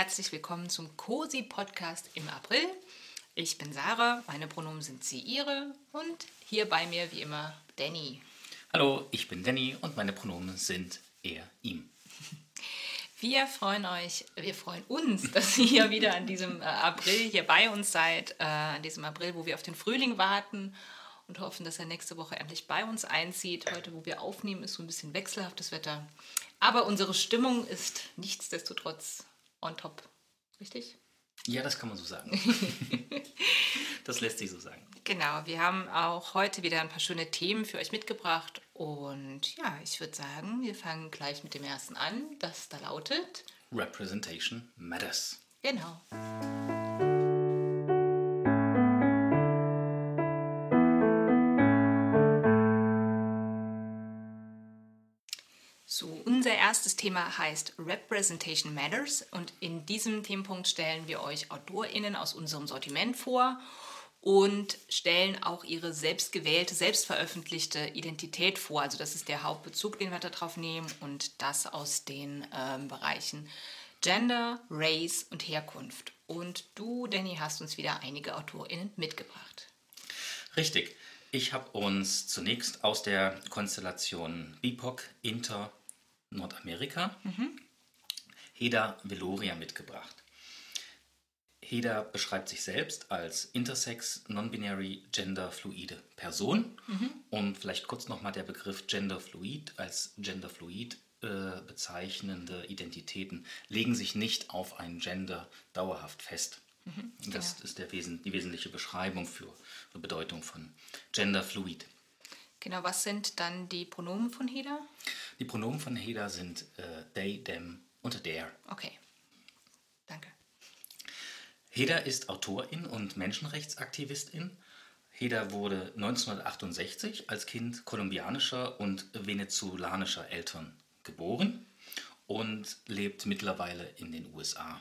herzlich willkommen zum COSI Podcast im April. Ich bin Sarah, meine Pronomen sind sie, ihre und hier bei mir wie immer Danny. Hallo, ich bin Danny und meine Pronomen sind er, ihm. Wir freuen euch, wir freuen uns, dass ihr wieder an diesem äh, April hier bei uns seid, äh, an diesem April, wo wir auf den Frühling warten und hoffen, dass er nächste Woche endlich bei uns einzieht. Heute, wo wir aufnehmen, ist so ein bisschen wechselhaftes Wetter. Aber unsere Stimmung ist nichtsdestotrotz on top. Richtig? Ja, das kann man so sagen. das lässt sich so sagen. Genau, wir haben auch heute wieder ein paar schöne Themen für euch mitgebracht. Und ja, ich würde sagen, wir fangen gleich mit dem ersten an, das da lautet Representation Matters. Genau. Erstes Thema heißt Representation Matters und in diesem Themenpunkt stellen wir euch AutorInnen aus unserem Sortiment vor und stellen auch ihre selbstgewählte, selbstveröffentlichte Identität vor. Also das ist der Hauptbezug, den wir darauf nehmen und das aus den ähm, Bereichen Gender, Race und Herkunft. Und du, Danny, hast uns wieder einige AutorInnen mitgebracht. Richtig. Ich habe uns zunächst aus der Konstellation BIPOC Inter Nordamerika mhm. Heda Veloria mitgebracht. Heda beschreibt sich selbst als intersex, non-binary, genderfluide Person. Mhm. Und vielleicht kurz nochmal der Begriff genderfluid als genderfluid äh, bezeichnende Identitäten legen sich nicht auf ein Gender dauerhaft fest. Mhm, das genau. ist der Wesen, die wesentliche Beschreibung für die Bedeutung von genderfluid. Genau, was sind dann die Pronomen von Heda? Die Pronomen von Heda sind äh, they, them und their. Okay, danke. Heda ist Autorin und Menschenrechtsaktivistin. Heda wurde 1968 als Kind kolumbianischer und venezolanischer Eltern geboren und lebt mittlerweile in den USA.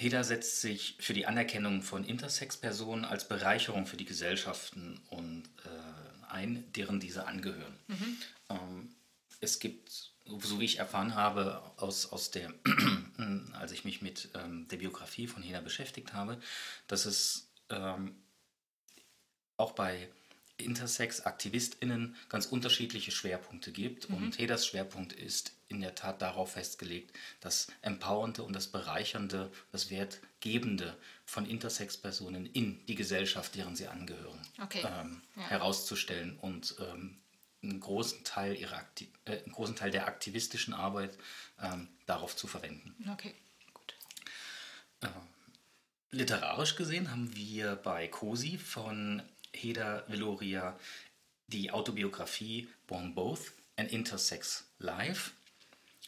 Heda setzt sich für die Anerkennung von Intersex-Personen als Bereicherung für die Gesellschaften und, äh, ein, deren diese angehören. Mhm. Ähm, es gibt, so wie ich erfahren habe, aus, aus der, als ich mich mit ähm, der Biografie von Heda beschäftigt habe, dass es ähm, auch bei Intersex-AktivistInnen ganz unterschiedliche Schwerpunkte gibt. Mhm. Und Hedas Schwerpunkt ist in der Tat darauf festgelegt, das Empowernde und das Bereichernde, das Wertgebende von Intersex-Personen in die Gesellschaft, deren sie angehören, okay. ähm, ja. herauszustellen und ähm, einen, großen Teil ihrer Akti äh, einen großen Teil der aktivistischen Arbeit ähm, darauf zu verwenden. Okay, gut. Äh, literarisch gesehen haben wir bei COSI von Heda Veloria die Autobiografie Born Both, an Intersex Life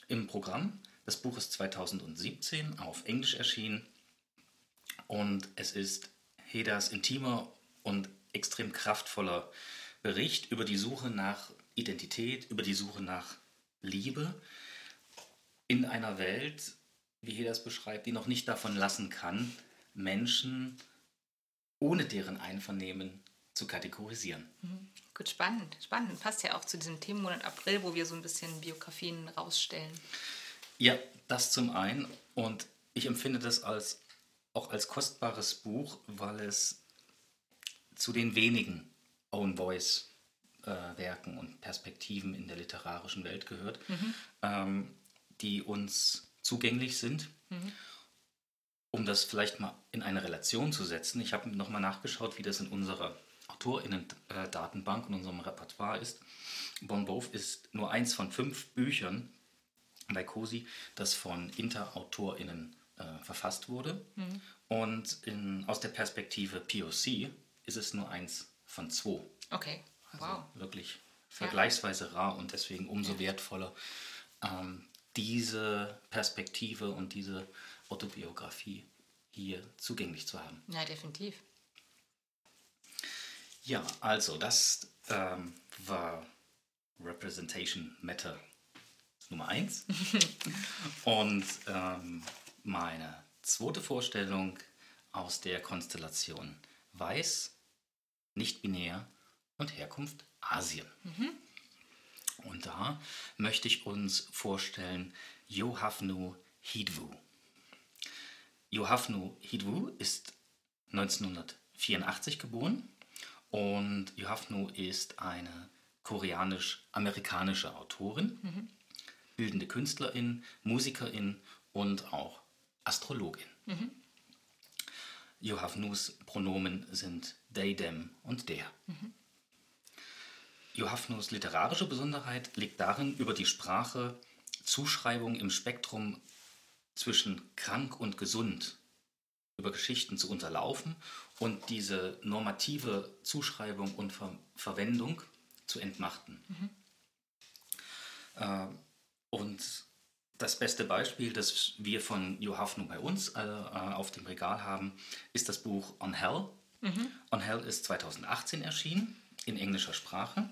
im Programm. Das Buch ist 2017 auf Englisch erschienen und es ist Hedas intimer und extrem kraftvoller Bericht über die Suche nach Identität, über die Suche nach Liebe in einer Welt, wie Heda es beschreibt, die noch nicht davon lassen kann, Menschen ohne deren Einvernehmen zu kategorisieren. Mhm. Gut, spannend, spannend. Passt ja auch zu diesem Themenmonat April, wo wir so ein bisschen Biografien rausstellen. Ja, das zum einen. Und ich empfinde das als, auch als kostbares Buch, weil es zu den wenigen Own Voice äh, Werken und Perspektiven in der literarischen Welt gehört, mhm. ähm, die uns zugänglich sind. Mhm. Um das vielleicht mal in eine Relation zu setzen, ich habe nochmal nachgeschaut, wie das in unserer AutorInnen-Datenbank in unserem Repertoire ist. Bon Both ist nur eins von fünf Büchern bei COSI, das von Inter-AutorInnen äh, verfasst wurde. Mhm. Und in, aus der Perspektive POC ist es nur eins von zwei. Okay, wow. Also wirklich vergleichsweise ja. rar und deswegen umso wertvoller, ähm, diese Perspektive und diese Autobiografie hier zugänglich zu haben. Ja, definitiv. Ja, also das ähm, war Representation Matter Nummer 1. Und ähm, meine zweite Vorstellung aus der Konstellation Weiß, nicht-binär und Herkunft Asien. Mhm. Und da möchte ich uns vorstellen Johafnu Hidwu. Yohavnu Hidwu ist 1984 geboren und Yohavnu ist eine koreanisch-amerikanische Autorin, mhm. bildende Künstlerin, Musikerin und auch Astrologin. Mhm. Yohavnus Pronomen sind they, them und der. Mhm. Yohavnus literarische Besonderheit liegt darin, über die Sprache Zuschreibung im Spektrum zwischen krank und gesund über Geschichten zu unterlaufen und diese normative Zuschreibung und Ver Verwendung zu entmachten. Mhm. Äh, und das beste Beispiel, das wir von Johavnu bei uns äh, auf dem Regal haben, ist das Buch On Hell. Mhm. On Hell ist 2018 erschienen in englischer Sprache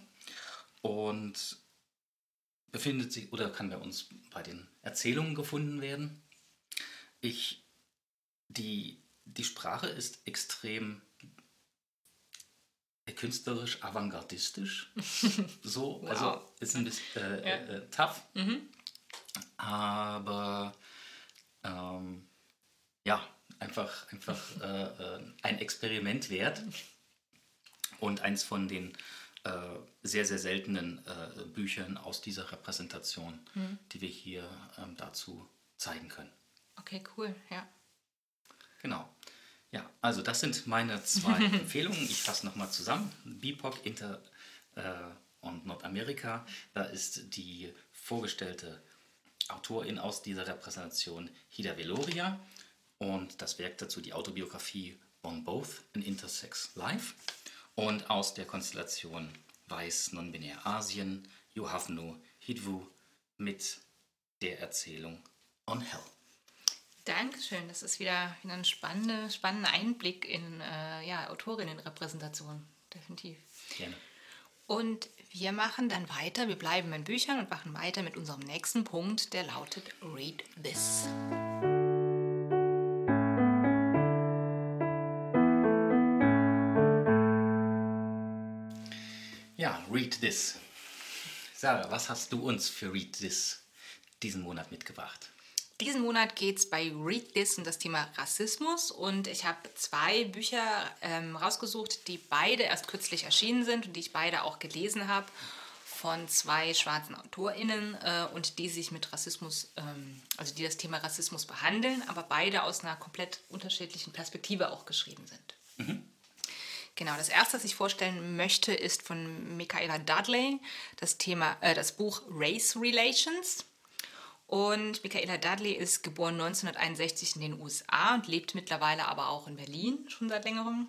und befindet sich oder kann bei uns bei den Erzählungen gefunden werden. Ich, die, die Sprache ist extrem künstlerisch avantgardistisch. so, wow. also ist ein bisschen äh, ja. äh, tough. Mhm. Aber ähm, ja, einfach, einfach äh, äh ein Experiment wert und eins von den äh, sehr, sehr seltenen äh, Büchern aus dieser Repräsentation, mhm. die wir hier ähm, dazu zeigen können. Okay, cool, ja. Genau. Ja, also das sind meine zwei Empfehlungen. Ich fasse nochmal zusammen. BIPOC Inter äh, und Nordamerika, da ist die vorgestellte Autorin aus dieser Repräsentation Hida Veloria und das Werk dazu die Autobiografie On Both, an Intersex Life und aus der Konstellation Weiß Non-Binär Asien, Yohavnu Hidwu mit der Erzählung On Hell. Dankeschön, das ist wieder, ein spannender, spannender Einblick in äh, ja, Autorinnenrepräsentation, definitiv. Gerne. Und wir machen dann weiter, wir bleiben in Büchern und machen weiter mit unserem nächsten Punkt, der lautet Read This. Ja, Read This. Sarah, was hast du uns für Read This diesen Monat mitgebracht? Diesen Monat geht es bei Read This um das Thema Rassismus und ich habe zwei Bücher ähm, rausgesucht, die beide erst kürzlich erschienen sind und die ich beide auch gelesen habe von zwei schwarzen AutorInnen äh, und die sich mit Rassismus, ähm, also die das Thema Rassismus behandeln, aber beide aus einer komplett unterschiedlichen Perspektive auch geschrieben sind. Mhm. Genau, das erste, was ich vorstellen möchte, ist von Michaela Dudley, das Thema, äh, das Buch Race Relations. Und Michaela Dudley ist geboren 1961 in den USA und lebt mittlerweile aber auch in Berlin schon seit längerem.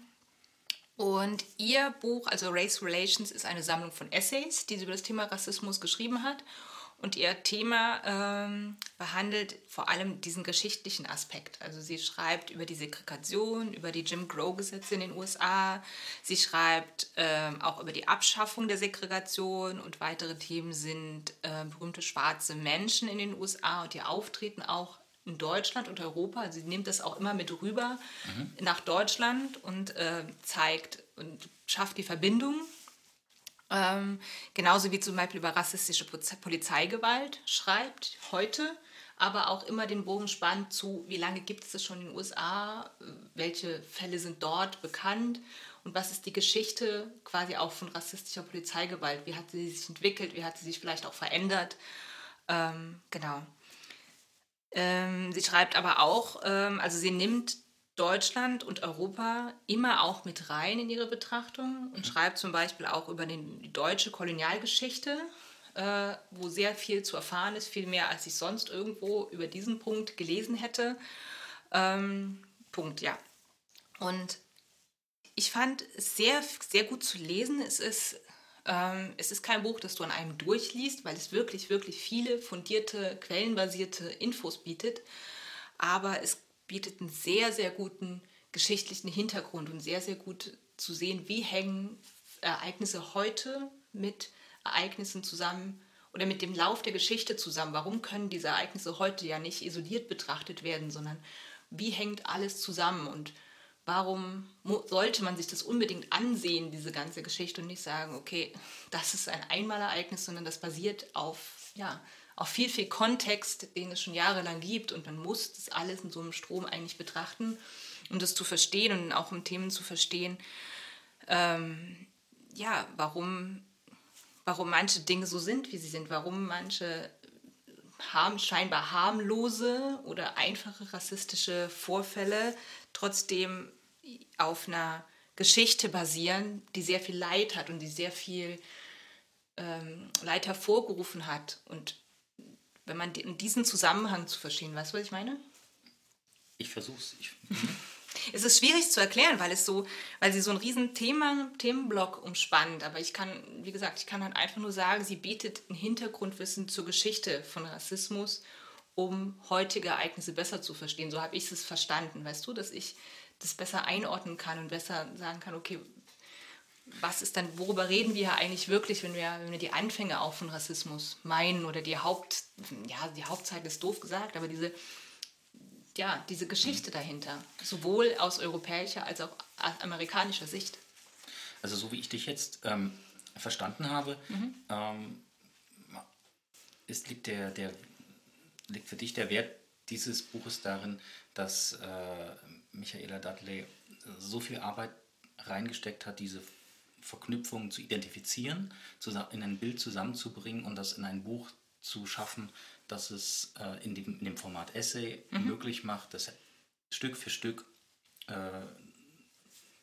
Und ihr Buch, also Race Relations, ist eine Sammlung von Essays, die sie über das Thema Rassismus geschrieben hat. Und ihr Thema ähm, behandelt vor allem diesen geschichtlichen Aspekt. Also sie schreibt über die Segregation, über die Jim Crow-Gesetze in den USA. Sie schreibt ähm, auch über die Abschaffung der Segregation und weitere Themen sind äh, berühmte schwarze Menschen in den USA und ihr Auftreten auch in Deutschland und Europa. Sie nimmt das auch immer mit rüber mhm. nach Deutschland und äh, zeigt und schafft die Verbindung ähm, genauso wie zum Beispiel über rassistische Polizeigewalt schreibt heute, aber auch immer den Bogen spannt zu, wie lange gibt es das schon in den USA, welche Fälle sind dort bekannt und was ist die Geschichte quasi auch von rassistischer Polizeigewalt, wie hat sie sich entwickelt, wie hat sie sich vielleicht auch verändert. Ähm, genau. Ähm, sie schreibt aber auch, ähm, also sie nimmt Deutschland und Europa immer auch mit rein in ihre Betrachtung und mhm. schreibt zum Beispiel auch über den, die deutsche Kolonialgeschichte, äh, wo sehr viel zu erfahren ist, viel mehr als ich sonst irgendwo über diesen Punkt gelesen hätte. Ähm, Punkt, ja. Und ich fand es sehr, sehr gut zu lesen. Es ist, ähm, es ist kein Buch, das du an einem durchliest, weil es wirklich, wirklich viele fundierte, quellenbasierte Infos bietet. Aber es bietet einen sehr, sehr guten geschichtlichen Hintergrund und sehr, sehr gut zu sehen, wie hängen Ereignisse heute mit Ereignissen zusammen oder mit dem Lauf der Geschichte zusammen. Warum können diese Ereignisse heute ja nicht isoliert betrachtet werden, sondern wie hängt alles zusammen und warum sollte man sich das unbedingt ansehen, diese ganze Geschichte und nicht sagen, okay, das ist ein Einmalereignis, sondern das basiert auf ja, auch viel, viel Kontext, den es schon jahrelang gibt und man muss das alles in so einem Strom eigentlich betrachten, um das zu verstehen und auch um Themen zu verstehen, ähm, ja, warum, warum manche Dinge so sind, wie sie sind, warum manche harm, scheinbar harmlose oder einfache rassistische Vorfälle trotzdem auf einer Geschichte basieren, die sehr viel Leid hat und die sehr viel ähm, Leid hervorgerufen hat. Und wenn man in diesen Zusammenhang zu verstehen, weißt du, was ich meine? Ich versuch's. Ich, es ist schwierig zu erklären, weil es so, weil sie so einen riesen Thema, Themenblock umspannt. Aber ich kann, wie gesagt, ich kann halt einfach nur sagen, sie bietet ein Hintergrundwissen zur Geschichte von Rassismus, um heutige Ereignisse besser zu verstehen. So habe ich es verstanden, weißt du, dass ich das besser einordnen kann und besser sagen kann, okay, was ist dann, worüber reden wir eigentlich wirklich, wenn wir, wenn wir die Anfänge auch von Rassismus meinen oder die Haupt, ja, die Hauptzeit ist doof gesagt, aber diese, ja, diese Geschichte dahinter, sowohl aus europäischer als auch amerikanischer Sicht. Also so wie ich dich jetzt ähm, verstanden habe, mhm. ähm, ist, liegt, der, der, liegt für dich der Wert dieses Buches darin, dass äh, Michaela Dudley so viel Arbeit reingesteckt hat, diese Verknüpfungen zu identifizieren, in ein Bild zusammenzubringen und das in ein Buch zu schaffen, das es äh, in, dem, in, dem, Format Essay mhm. möglich macht, das Stück für Stück äh,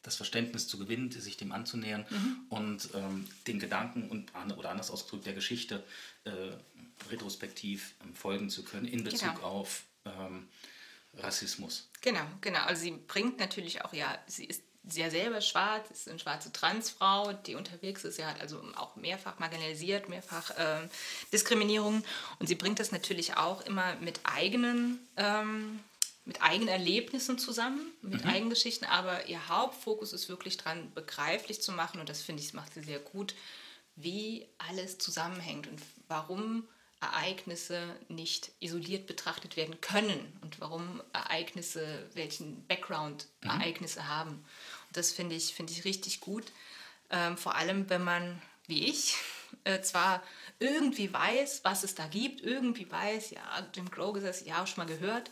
das Verständnis zu gewinnen, sich dem anzunähern mhm. und ähm, den Gedanken und oder anders ausgedrückt der Geschichte äh, retrospektiv ähm, folgen zu können in Bezug genau. auf ähm, Rassismus. Genau, genau. Also sie bringt natürlich auch, ja, sie ist sehr selber schwarz, ist eine schwarze Transfrau, die unterwegs ist. Sie hat also auch mehrfach marginalisiert, mehrfach äh, Diskriminierung. Und sie bringt das natürlich auch immer mit eigenen, ähm, mit eigenen Erlebnissen zusammen, mit mhm. eigenen Geschichten. Aber ihr Hauptfokus ist wirklich daran, begreiflich zu machen. Und das finde ich, macht sie sehr gut, wie alles zusammenhängt und warum Ereignisse nicht isoliert betrachtet werden können und warum Ereignisse, welchen Background mhm. Ereignisse mhm. haben. Das finde ich, find ich richtig gut. Ähm, vor allem, wenn man, wie ich, äh, zwar irgendwie weiß, was es da gibt, irgendwie weiß, ja, Jim Crow Gesetz, ja, schon mal gehört,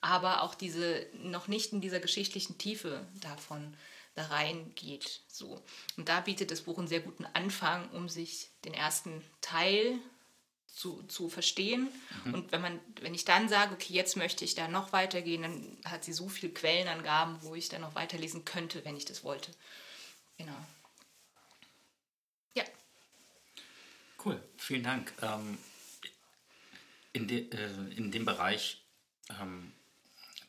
aber auch diese noch nicht in dieser geschichtlichen Tiefe davon da reingeht. So. Und da bietet das Buch einen sehr guten Anfang, um sich den ersten Teil zu, zu verstehen. Mhm. Und wenn, man, wenn ich dann sage, okay, jetzt möchte ich da noch weitergehen, dann hat sie so viele Quellenangaben, wo ich dann noch weiterlesen könnte, wenn ich das wollte. Genau. Ja. Cool, vielen Dank. Ähm, in, de, äh, in dem Bereich ähm,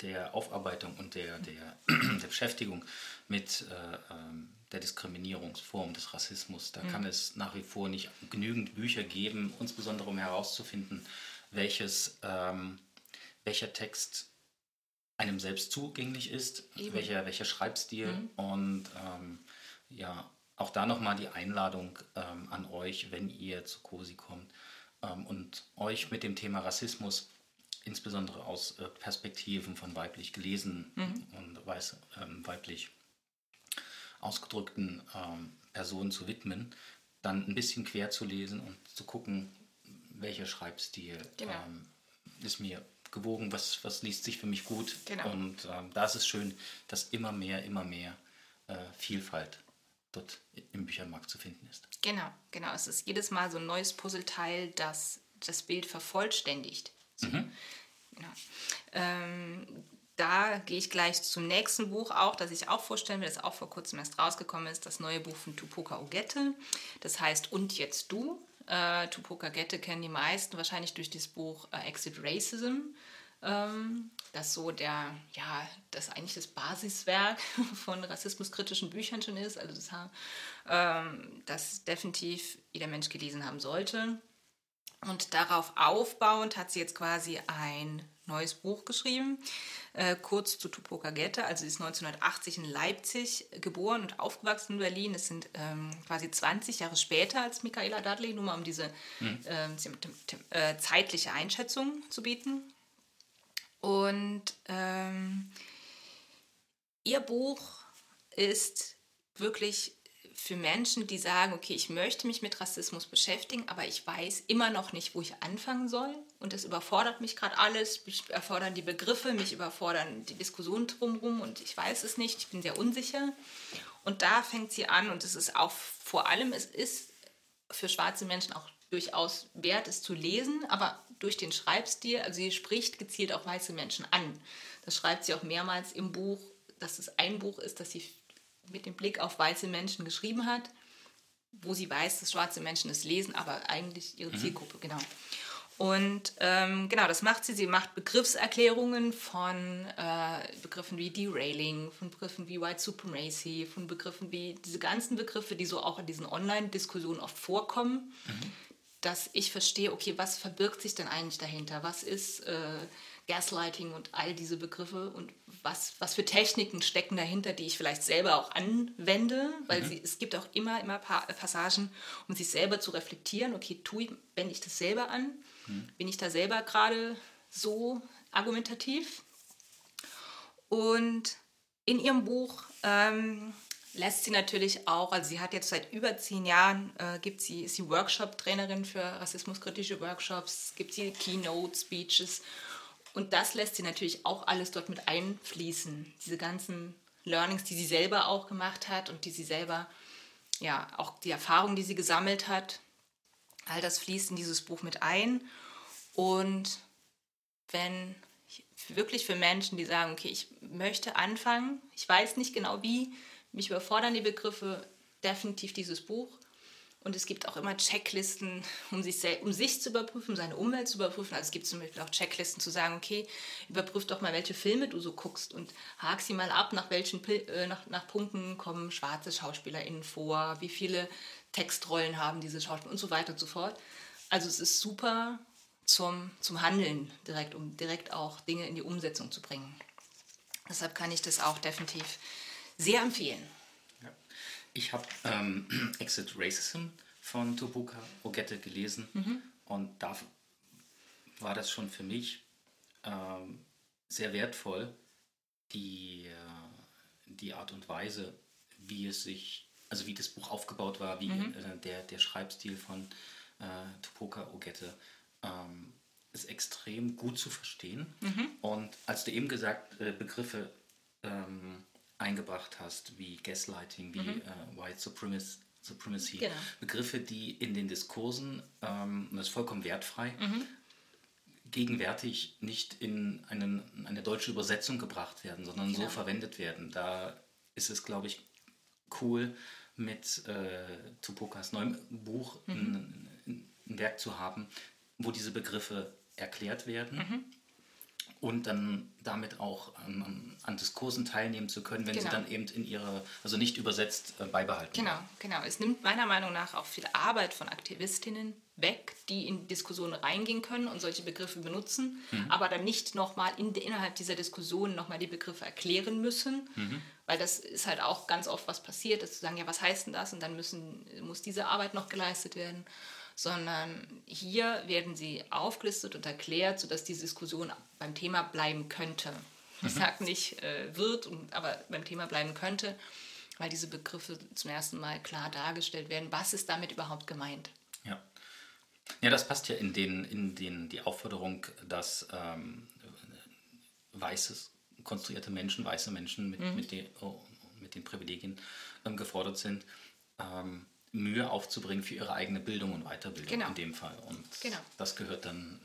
der Aufarbeitung und der, der, der Beschäftigung mit äh, ähm, der Diskriminierungsform des Rassismus. Da mhm. kann es nach wie vor nicht genügend Bücher geben, insbesondere um herauszufinden, welches, ähm, welcher Text einem selbst zugänglich ist, welcher, welcher Schreibstil mhm. und ähm, ja, auch da nochmal die Einladung ähm, an euch, wenn ihr zu COSI kommt ähm, und euch mit dem Thema Rassismus insbesondere aus äh, Perspektiven von weiblich gelesen mhm. und weiß, ähm, weiblich ausgedrückten ähm, Personen zu widmen, dann ein bisschen quer zu lesen und zu gucken, welcher Schreibstil genau. ähm, ist mir gewogen, was, was liest sich für mich gut. Genau. Und ähm, da ist es schön, dass immer mehr, immer mehr äh, Vielfalt dort im Büchermarkt zu finden ist. Genau, genau. Es ist jedes Mal so ein neues Puzzleteil, das das Bild vervollständigt. So. Mhm. Genau. Ähm, da gehe ich gleich zum nächsten Buch auch, das ich auch vorstellen will, das auch vor kurzem erst rausgekommen ist, das neue Buch von Tupoka Ogette. Das heißt Und jetzt du. Äh, Tupoka Ogette kennen die meisten wahrscheinlich durch das Buch äh, Exit Racism. Ähm, das so der, ja, das eigentlich das Basiswerk von rassismuskritischen Büchern schon ist. Also das, ähm, das definitiv jeder Mensch gelesen haben sollte. Und darauf aufbauend hat sie jetzt quasi ein neues Buch geschrieben, äh, kurz zu Tupoka Gette. Also sie ist 1980 in Leipzig geboren und aufgewachsen in Berlin. Es sind ähm, quasi 20 Jahre später als Michaela Dudley, nur mal um diese mhm. äh, zeitliche Einschätzung zu bieten. Und ähm, ihr Buch ist wirklich für Menschen, die sagen, okay, ich möchte mich mit Rassismus beschäftigen, aber ich weiß immer noch nicht, wo ich anfangen soll. Und das überfordert mich gerade alles. Mich überfordern die Begriffe, mich überfordern die Diskussionen drumherum und ich weiß es nicht. Ich bin sehr unsicher. Und da fängt sie an und es ist auch vor allem, es ist für schwarze Menschen auch durchaus wert, es zu lesen, aber durch den Schreibstil, also sie spricht gezielt auch weiße Menschen an. Das schreibt sie auch mehrmals im Buch, dass es ein Buch ist, das sie mit dem Blick auf weiße Menschen geschrieben hat, wo sie weiß, dass schwarze Menschen es lesen, aber eigentlich ihre mhm. Zielgruppe, genau. Und ähm, genau, das macht sie. Sie macht Begriffserklärungen von äh, Begriffen wie Derailing, von Begriffen wie White Supremacy, von Begriffen wie diese ganzen Begriffe, die so auch in diesen Online-Diskussionen oft vorkommen, mhm. dass ich verstehe, okay, was verbirgt sich denn eigentlich dahinter? Was ist äh, Gaslighting und all diese Begriffe und was, was für Techniken stecken dahinter, die ich vielleicht selber auch anwende, weil mhm. sie, es gibt auch immer, immer Passagen, um sich selber zu reflektieren, okay, tue ich, wende ich das selber an? Mhm. Bin ich da selber gerade so argumentativ? Und in ihrem Buch ähm, lässt sie natürlich auch, also sie hat jetzt seit über zehn Jahren, äh, gibt sie, ist sie Workshop-Trainerin für rassismuskritische Workshops, gibt sie Keynote-Speeches und das lässt sie natürlich auch alles dort mit einfließen. Diese ganzen Learnings, die sie selber auch gemacht hat und die sie selber, ja, auch die Erfahrung, die sie gesammelt hat, all das fließt in dieses Buch mit ein. Und wenn wirklich für Menschen, die sagen, okay, ich möchte anfangen, ich weiß nicht genau wie, mich überfordern die Begriffe, definitiv dieses Buch. Und es gibt auch immer Checklisten, um sich, um sich zu überprüfen, seine Umwelt zu überprüfen. Also es gibt zum Beispiel auch Checklisten zu sagen, okay, überprüf doch mal, welche Filme du so guckst und hak sie mal ab, nach welchen äh, nach, nach Punkten kommen schwarze SchauspielerInnen vor, wie viele Textrollen haben diese Schauspieler und so weiter und so fort. Also es ist super zum, zum Handeln direkt, um direkt auch Dinge in die Umsetzung zu bringen. Deshalb kann ich das auch definitiv sehr empfehlen. Ich habe ähm, Exit Racism von Tupuka Ogette gelesen mhm. und da war das schon für mich ähm, sehr wertvoll, die, äh, die Art und Weise, wie es sich, also wie das Buch aufgebaut war, wie mhm. äh, der, der Schreibstil von äh, Tupoka Ogette ähm, ist extrem gut zu verstehen. Mhm. Und als du eben gesagt äh, Begriffe ähm, eingebracht hast, wie Gaslighting, wie mhm. äh, White Supremacy, Supremacy genau. Begriffe, die in den Diskursen, ähm, das ist vollkommen wertfrei, mhm. gegenwärtig nicht in einen, eine deutsche Übersetzung gebracht werden, sondern genau. so verwendet werden. Da ist es, glaube ich, cool, mit äh, Tupokas neuem Buch mhm. ein, ein, Werk zu haben, wo diese Begriffe erklärt werden mhm und dann damit auch an, an, Diskursen teilnehmen zu können, wenn genau. sie dann eben in ihre, also nicht übersetzt äh, beibehalten. Genau, werden. genau. Es nimmt meiner Meinung nach auch viel Arbeit von Aktivistinnen weg, die in Diskussionen reingehen können und solche Begriffe benutzen, mhm. aber dann nicht nochmal in, innerhalb dieser Diskussion nochmal die Begriffe erklären müssen, mhm. weil das ist halt auch ganz oft was passiert, dass sie sagen, ja, was heißt denn das? Und dann müssen, muss diese Arbeit noch geleistet werden sondern hier werden sie aufgelistet und erklärt, sodass die Diskussion beim Thema bleiben könnte. Ich mhm. sage nicht äh, wird, aber beim Thema bleiben könnte, weil diese Begriffe zum ersten Mal klar dargestellt werden. Was ist damit überhaupt gemeint? Ja. Das passt ja in, den, in den, die Aufforderung, dass ähm, weißes, konstruierte Menschen, weiße Menschen mit, mhm. mit, den, oh, mit den Privilegien ähm, gefordert sind, ähm, Mühe aufzubringen für ihre eigene Bildung und Weiterbildung genau. in dem Fall. Und genau. das gehört dann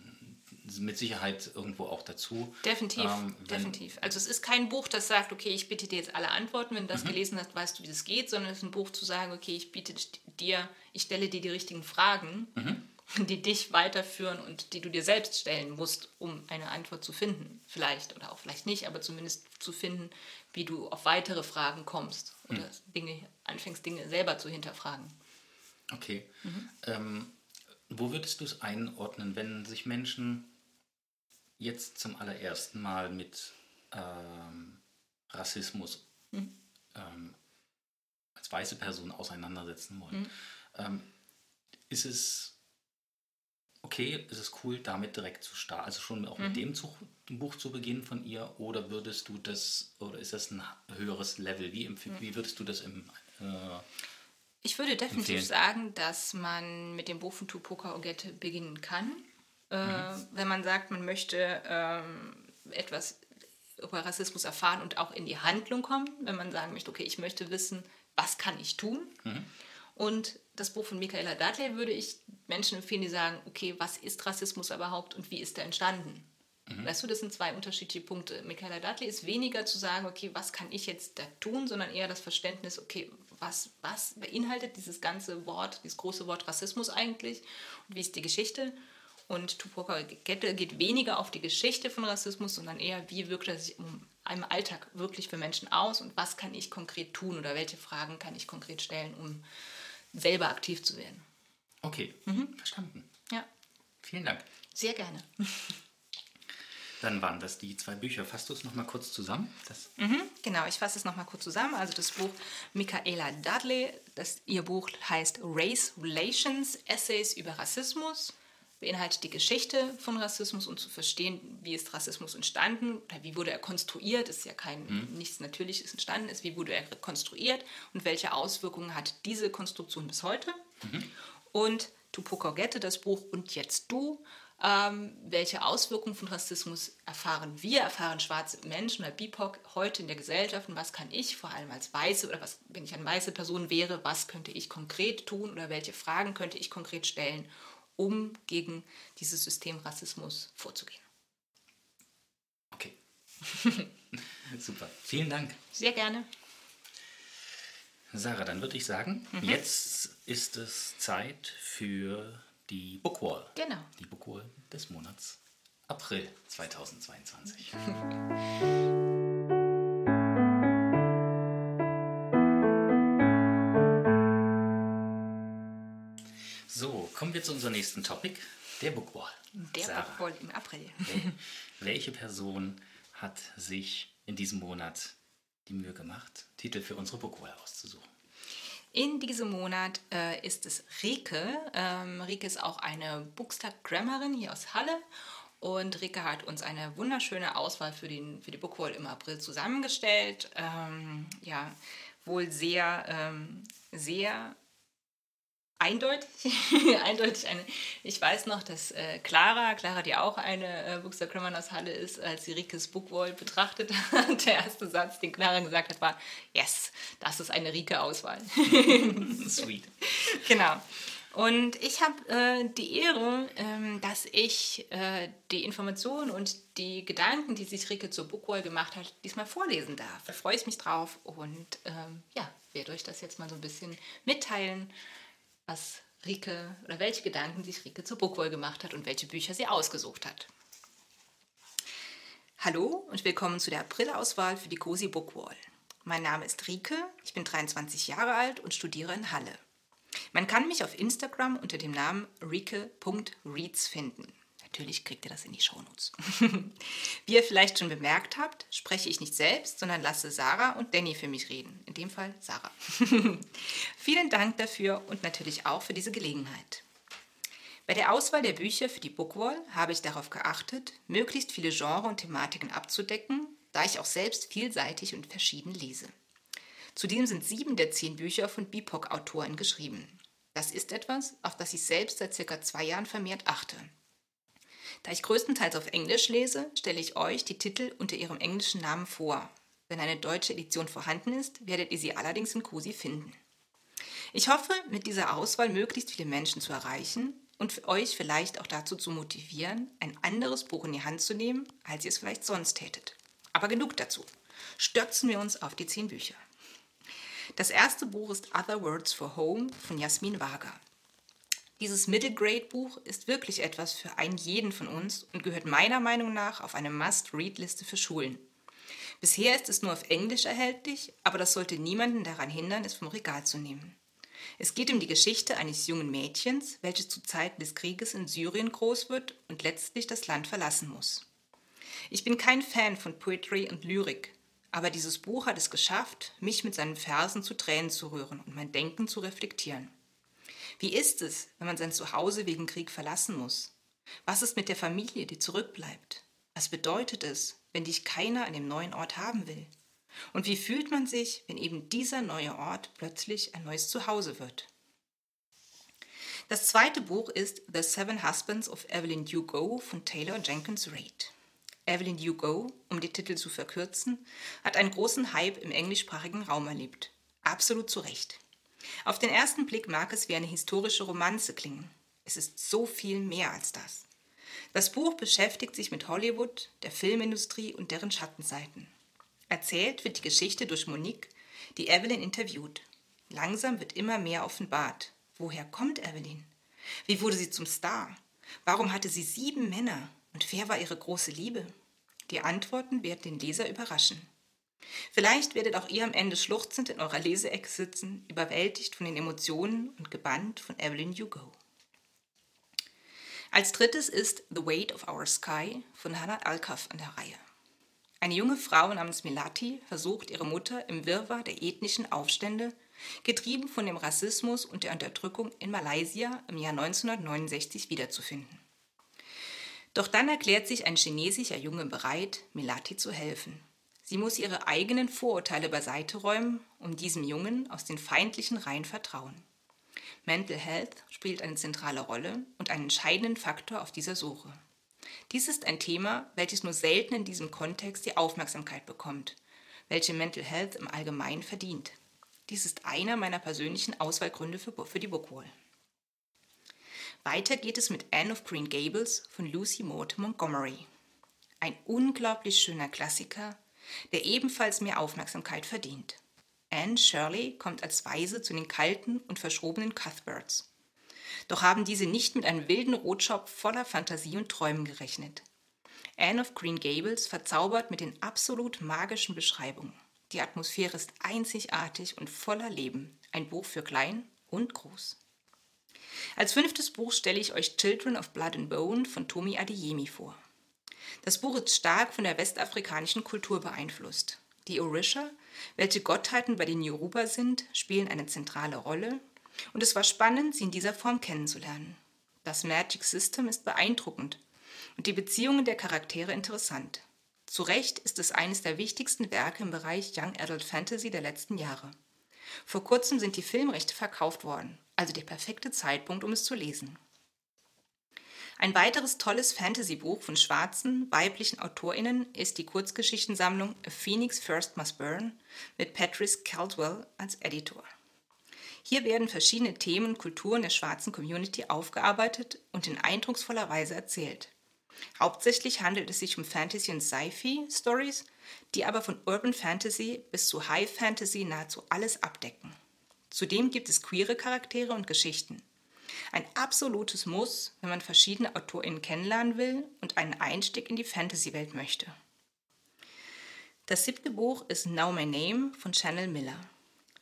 mit Sicherheit irgendwo auch dazu. Definitiv, ähm, definitiv. Also es ist kein Buch, das sagt, okay, ich biete dir jetzt alle Antworten, wenn du das mhm. gelesen hast, weißt du, wie das geht, sondern es ist ein Buch zu sagen, okay, ich biete dir, ich stelle dir die richtigen Fragen, mhm. die dich weiterführen und die du dir selbst stellen musst, um eine Antwort zu finden. Vielleicht oder auch vielleicht nicht, aber zumindest zu finden, wie du auf weitere Fragen kommst oder mhm. Dinge, anfängst, Dinge selber zu hinterfragen. Okay. Mhm. Ähm, wo würdest du es einordnen, wenn sich Menschen jetzt zum allerersten Mal mit ähm, Rassismus mhm. ähm, als weiße Person auseinandersetzen wollen? Mhm. Ähm, ist es okay, ist es cool, damit direkt zu starten, also schon auch mhm. mit dem, zu, dem, Buch zu beginnen von ihr, oder würdest du das, oder ist das ein höheres Level? Wie, mhm. wie würdest du das im, äh, Ich würde definitiv empfehlen? sagen, dass man mit dem Buch von Tupoka Ogette beginnen kann. Äh, Wenn man sagt, man möchte ähm, etwas über Rassismus erfahren und auch in die Handlung kommen. Wenn man sagen möchte, okay, ich möchte wissen, was kann ich tun. Und das Buch von Michaela Dudley würde ich Menschen empfehlen, die sagen, okay, was ist Rassismus überhaupt und wie ist er entstanden? Weißt du, das sind zwei unterschiedliche Punkte. Michaela Dudley ist weniger zu sagen, okay, was kann ich jetzt da tun, sondern eher das Verständnis, okay, was, was beinhaltet dieses ganze Wort, dieses große Wort Rassismus eigentlich und wie ist die Geschichte? Und Tupoka Gette geht weniger auf die Geschichte von Rassismus, sondern eher, wie wirkt er sich im im Alltag wirklich für Menschen aus und was kann ich konkret tun oder welche Fragen kann ich konkret stellen, um selber aktiv zu werden. Okay, verstanden. Ja, Vielen Dank. sehr gerne. Dann waren das die zwei Bücher. Fasst du es nochmal kurz zusammen? Das, Mhm, genau, ich fasse es nochmal kurz zusammen. Also das Buch Michaela Dudley, das, ihr Buch heißt Race Relations, Essays über Rassismus, beinhaltet die Geschichte von Rassismus und zu verstehen, wie ist Rassismus entstanden oder wie wurde er konstruiert, ist ja kein nichts Natürliches entstanden ist, wie wurde er konstruiert und welche Auswirkungen hat diese Konstruktion bis heute. Und Tupoka Ogette, das Buch Und jetzt du, ähm, welche Auswirkungen von Rassismus erfahren wir, erfahren schwarze Menschen oder BIPOC heute in der Gesellschaft und was kann ich vor allem als Weiße oder was, wenn ich eine weiße Person wäre, was könnte ich konkret tun oder welche Fragen könnte ich konkret stellen, um gegen dieses System Rassismus vorzugehen. okay. Super. Vielen Dank. Sehr gerne. Sarah, dann würde ich sagen, jetzt ist es Zeit für die Bookwall. Genau. Die Bookwall des Monats April 2022. kommen wir zu unserem nächsten Topic, der Bookwall. Der Sarah, Bockwoll im April. welche Person hat sich in diesem Monat die Mühe gemacht, Titel für unsere Bookwall auszusuchen? In diesem Monat äh, ist es Rike. Ähm, Rike ist auch eine Bookstag-Grammerin hier aus Halle. Und Rike hat uns eine wunderschöne Auswahl für, den, für die Bookwall im April zusammengestellt. Ähm, ja, wohl sehr, ähm, sehr eindeutig. eindeutig eine. Ich weiß noch, dass äh, Clara, Clara, die auch eine äh, Bookstag-Grammerin aus Halle ist, als sie Rikes Bookwall betrachtet hat, der erste Satz, den Clara gesagt hat, war: Yes, das ist eine Rike-Auswahl. Sweet. Genau. Und ich habe äh, die Ehre, ähm, dass ich äh, die Informationen und die Gedanken, die sich Rike zur Bookwall gemacht hat, diesmal vorlesen darf. Da freue ich mich drauf und ähm, ja, werde euch das jetzt mal so ein bisschen mitteilen, was Rike oder welche Gedanken sich Rike zur Bookwall gemacht hat und welche Bücher sie ausgesucht hat. Hallo und willkommen zu der Aprilauswahl für die Cosi Bookwall. Mein Name ist Rike, ich bin 23 Jahre alt und studiere in Halle. Man kann mich auf Instagram unter dem Namen rike.reads finden. Natürlich kriegt ihr das in die Shownotes. Wie ihr vielleicht schon bemerkt habt, spreche ich nicht selbst, sondern lasse Sarah und Danny für mich reden. In dem Fall Sarah. Vielen Dank dafür und natürlich auch für diese Gelegenheit. Bei der Auswahl der Bücher für die Bookwall habe ich darauf geachtet, möglichst viele Genre und Thematiken abzudecken, da ich auch selbst vielseitig und verschieden lese. Zudem sind sieben der zehn Bücher von BIPOC-Autoren geschrieben. Das ist etwas, auf das ich selbst seit circa zwei Jahren vermehrt achte. Da ich größtenteils auf Englisch lese, stelle ich euch die Titel unter ihrem englischen Namen vor. Wenn eine deutsche Edition vorhanden ist, werdet ihr sie allerdings in Cosi finden. Ich hoffe, mit dieser Auswahl möglichst viele Menschen zu erreichen und euch vielleicht auch dazu zu motivieren, ein anderes Buch in die Hand zu nehmen, als ihr es vielleicht sonst tätet. Aber genug dazu. Stürzen wir uns auf die zehn Bücher. Das erste Buch ist Other Words for Home von Jasmin Wager. Dieses Middle-Grade-Buch ist wirklich etwas für einen jeden von uns und gehört meiner Meinung nach auf eine Must-Read-Liste für Schulen. Bisher ist es nur auf Englisch erhältlich, aber das sollte niemanden daran hindern, es vom Regal zu nehmen. Es geht um die Geschichte eines jungen Mädchens, welches zu Zeiten des Krieges in Syrien groß wird und letztlich das Land verlassen muss. Ich bin kein Fan von Poetry und Lyrik, aber dieses Buch hat es geschafft, mich mit seinen Versen zu Tränen zu rühren und mein Denken zu reflektieren. Wie ist es, wenn man sein Zuhause wegen Krieg verlassen muss? Was ist mit der Familie, die zurückbleibt? Was bedeutet es, wenn dich keiner an dem neuen Ort haben will? Und wie fühlt man sich, wenn eben dieser neue Ort plötzlich ein neues Zuhause wird? Das zweite Buch ist The Seven Husbands of Evelyn Hugo von Taylor Jenkins Reid. Evelyn Hugo, um die Titel zu verkürzen, hat einen großen Hype im englischsprachigen Raum erlebt. Absolut zu Recht. Auf den ersten Blick mag es wie eine historische Romanze klingen. Es ist so viel mehr als das. Das Buch beschäftigt sich mit Hollywood, der Filmindustrie und deren Schattenseiten. Erzählt wird die Geschichte durch Monique, die Evelyn interviewt. Langsam wird immer mehr offenbart. Woher kommt Evelyn? Wie wurde sie zum Star? Warum hatte sie sieben Männer? Und wer war ihre große Liebe? Die Antworten werden den Leser überraschen. Vielleicht werdet auch ihr am Ende schluchzend in eurer Leseecke sitzen, überwältigt von den Emotionen und gebannt von Evelyn Hugo. Als drittes ist The Weight of Our Sky von Hannah Alkaf an der Reihe. Eine junge Frau namens Melati versucht, ihre Mutter im Wirrwarr der ethnischen Aufstände, getrieben von dem Rassismus und der Unterdrückung in Malaysia im Jahr 1969 wiederzufinden. Doch dann erklärt sich ein chinesischer Junge bereit, Melati zu helfen. Sie muss ihre eigenen Vorurteile beiseite räumen, um diesem Jungen aus den feindlichen Reihen vertrauen. Mental Health spielt eine zentrale Rolle und einen entscheidenden Faktor auf dieser Suche. Dies ist ein Thema, welches nur selten in diesem Kontext die Aufmerksamkeit bekommt, welche Mental Health im Allgemeinen verdient. Dies ist einer meiner persönlichen Auswahlgründe für, für die Bookwall. Weiter geht es mit Anne of Green Gables von Lucy Maud Montgomery. Ein unglaublich schöner Klassiker, der ebenfalls mehr Aufmerksamkeit verdient. Anne Shirley kommt als Weise zu den kalten und verschrobenen Cuthberts. Doch haben diese nicht mit einem wilden Rotschopf voller Fantasie und Träumen gerechnet. Anne of Green Gables verzaubert mit den absolut magischen Beschreibungen. Die Atmosphäre ist einzigartig und voller Leben. Ein Buch für klein und groß. Als fünftes Buch stelle ich euch Children of Blood and Bone von Tomi Adeyemi vor. Das Buch ist stark von der westafrikanischen Kultur beeinflusst. Die Orisha, welche Gottheiten bei den Yoruba sind, spielen eine zentrale Rolle und es war spannend, sie in dieser Form kennenzulernen. Das Magic System ist beeindruckend und die Beziehungen der Charaktere interessant. Zu Recht ist es eines der wichtigsten Werke im Bereich Young Adult Fantasy der letzten Jahre. Vor kurzem sind die Filmrechte verkauft worden also der perfekte Zeitpunkt, um es zu lesen. Ein weiteres tolles Fantasy-Buch von schwarzen, weiblichen AutorInnen ist die Kurzgeschichtensammlung A Phoenix First Must Burn mit Patrice Caldwell als Editor. Hier werden verschiedene Themen und Kulturen der schwarzen Community aufgearbeitet und in eindrucksvoller Weise erzählt. Hauptsächlich handelt es sich um Fantasy- und Sci-Fi-Stories, die aber von Urban Fantasy bis zu High Fantasy nahezu alles abdecken. Zudem gibt es queere Charaktere und Geschichten. Ein absolutes Muss, wenn man verschiedene AutorInnen kennenlernen will und einen Einstieg in die Fantasy-Welt möchte. Das siebte Buch ist Now My Name von Chanel Miller.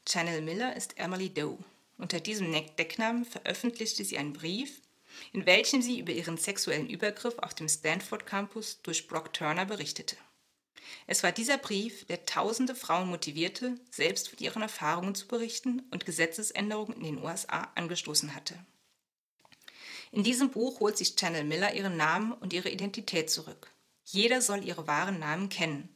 Chanel Miller ist Emily Doe. Unter diesem Decknamen veröffentlichte sie einen Brief, in welchem sie über ihren sexuellen Übergriff auf dem Stanford Campus durch Brock Turner berichtete. Es war dieser Brief, der tausende Frauen motivierte, selbst von ihren Erfahrungen zu berichten und Gesetzesänderungen in den USA angestoßen hatte. In diesem Buch holt sich Channel Miller ihren Namen und ihre Identität zurück. Jeder soll ihre wahren Namen kennen.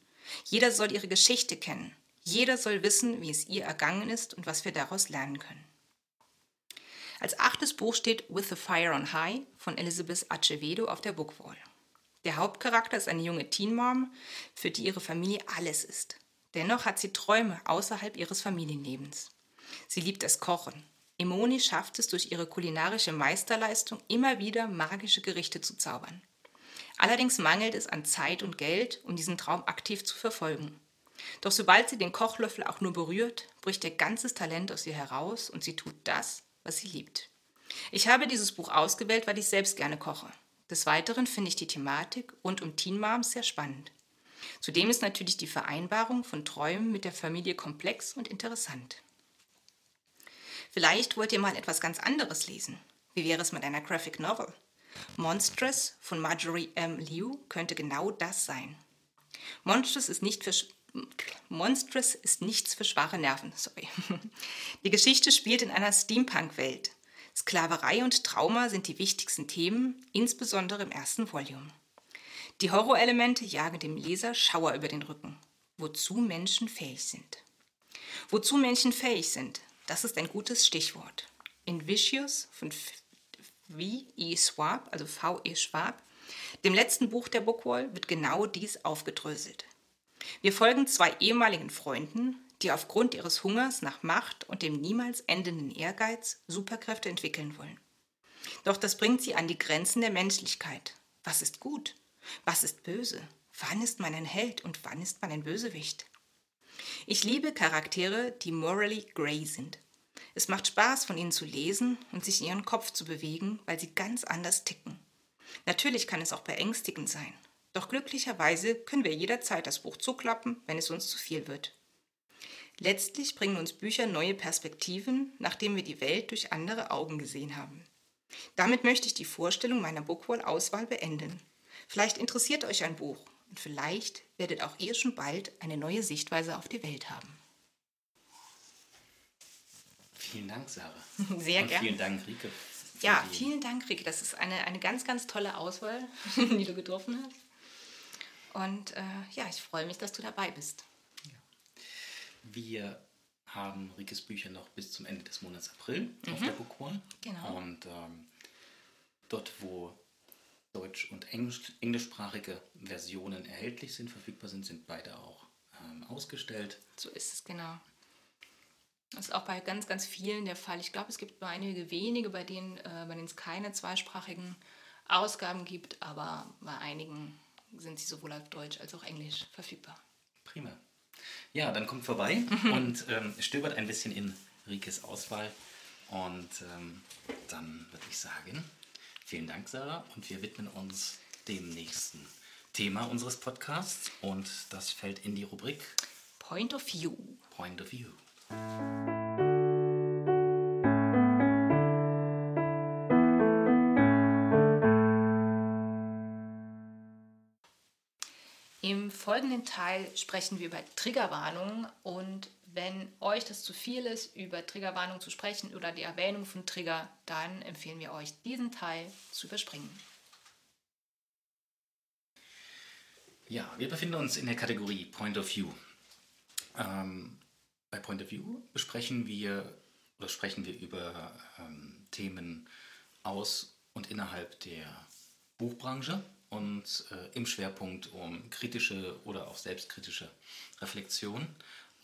Jeder soll ihre Geschichte kennen. Jeder soll wissen, wie es ihr ergangen ist und was wir daraus lernen können. Als achtes Buch steht With the Fire on High von Elizabeth Acevedo auf der Bookwall. Der Hauptcharakter ist eine junge Teen Mom, für die ihre Familie alles ist. Dennoch hat sie Träume außerhalb ihres Familienlebens. Sie liebt das Kochen. Emoni schafft es durch ihre kulinarische Meisterleistung immer wieder magische Gerichte zu zaubern. Allerdings mangelt es an Zeit und Geld, um diesen Traum aktiv zu verfolgen. Doch sobald sie den Kochlöffel auch nur berührt, bricht ihr ganzes Talent aus ihr heraus und sie tut das, was sie liebt. Ich habe dieses Buch ausgewählt, weil ich selbst gerne koche. Des Weiteren finde ich die Thematik rund um Teen Moms sehr spannend. Zudem ist natürlich die Vereinbarung von Träumen mit der Familie komplex und interessant. Vielleicht wollt ihr mal etwas ganz anderes lesen. Wie wäre es mit einer Graphic Novel? Monstrous von Marjorie M. Liu könnte genau das sein. Monstrous ist, nicht für, Monstrous ist nichts für schwache Nerven. Sorry. Die Geschichte spielt in einer Steampunk-Welt. Sklaverei und Trauma sind die wichtigsten Themen, insbesondere im ersten Volume. Die Horrorelemente jagen dem Leser Schauer über den Rücken. wozu Menschen fähig sind. Wozu Menschen fähig sind, das ist ein gutes Stichwort. In Vicious von V. E. Schwab, also V. E. Schwab, dem letzten Buch der Bookwall, wird genau dies aufgedröselt. Wir folgen zwei ehemaligen Freunden, die aufgrund ihres Hungers nach Macht und dem niemals endenden Ehrgeiz Superkräfte entwickeln wollen. Doch das bringt sie an die Grenzen der Menschlichkeit. Was ist gut? Was ist böse? Wann ist man ein Held und wann ist man ein Bösewicht? Ich liebe Charaktere, die morally grey sind. Es macht Spaß, von ihnen zu lesen und sich in ihren Kopf zu bewegen, weil sie ganz anders ticken. Natürlich kann es auch beängstigend sein. Doch glücklicherweise können wir jederzeit das Buch zuklappen, wenn es uns zu viel wird. Letztlich bringen uns Bücher neue Perspektiven, nachdem wir die Welt durch andere Augen gesehen haben. Damit möchte ich die Vorstellung meiner Bookwall-Auswahl beenden. Vielleicht interessiert euch ein Buch und vielleicht werdet auch ihr schon bald eine neue Sichtweise auf die Welt haben. Vielen Dank, Sarah. Sehr gerne. Vielen Dank, Rike. Ja, vielen Dank, Rike. Das ist eine, eine ganz, ganz tolle Auswahl, die du getroffen hast. Und äh, ja, ich freue mich, dass du dabei bist. Wir haben Rikes Bücher noch bis zum Ende des Monats April auf der Bookwall. Genau. Und ähm, dort, wo deutsch- und englisch, englischsprachige Versionen erhältlich sind, verfügbar sind, sind beide auch ähm, ausgestellt. So ist es, genau. Das ist auch bei ganz, ganz vielen der Fall. Ich glaube, es gibt nur einige wenige, bei denen, äh, bei denen es keine zweisprachigen Ausgaben gibt, aber bei einigen sind sie sowohl auf Deutsch als auch Englisch verfügbar. Prima. Ja, dann kommt vorbei und ähm, stöbert ein bisschen in Rikes Auswahl. Und ähm, dann würde ich sagen, vielen Dank, Sarah. Und wir widmen uns dem nächsten Thema unseres Podcasts. Und das fällt in die Rubrik Point of View. Point of View. Im folgenden Teil sprechen wir über Triggerwarnungen und wenn euch das zu viel ist, über Triggerwarnungen zu sprechen oder die Erwähnung von Trigger, dann empfehlen wir euch, diesen Teil zu überspringen. Ja, wir befinden uns in der Kategorie Point of View. Ähm, bei Point of View besprechen wir oder sprechen wir über ähm, Themen aus und innerhalb der Buchbranche und äh, im Schwerpunkt um kritische oder auch selbstkritische Reflexion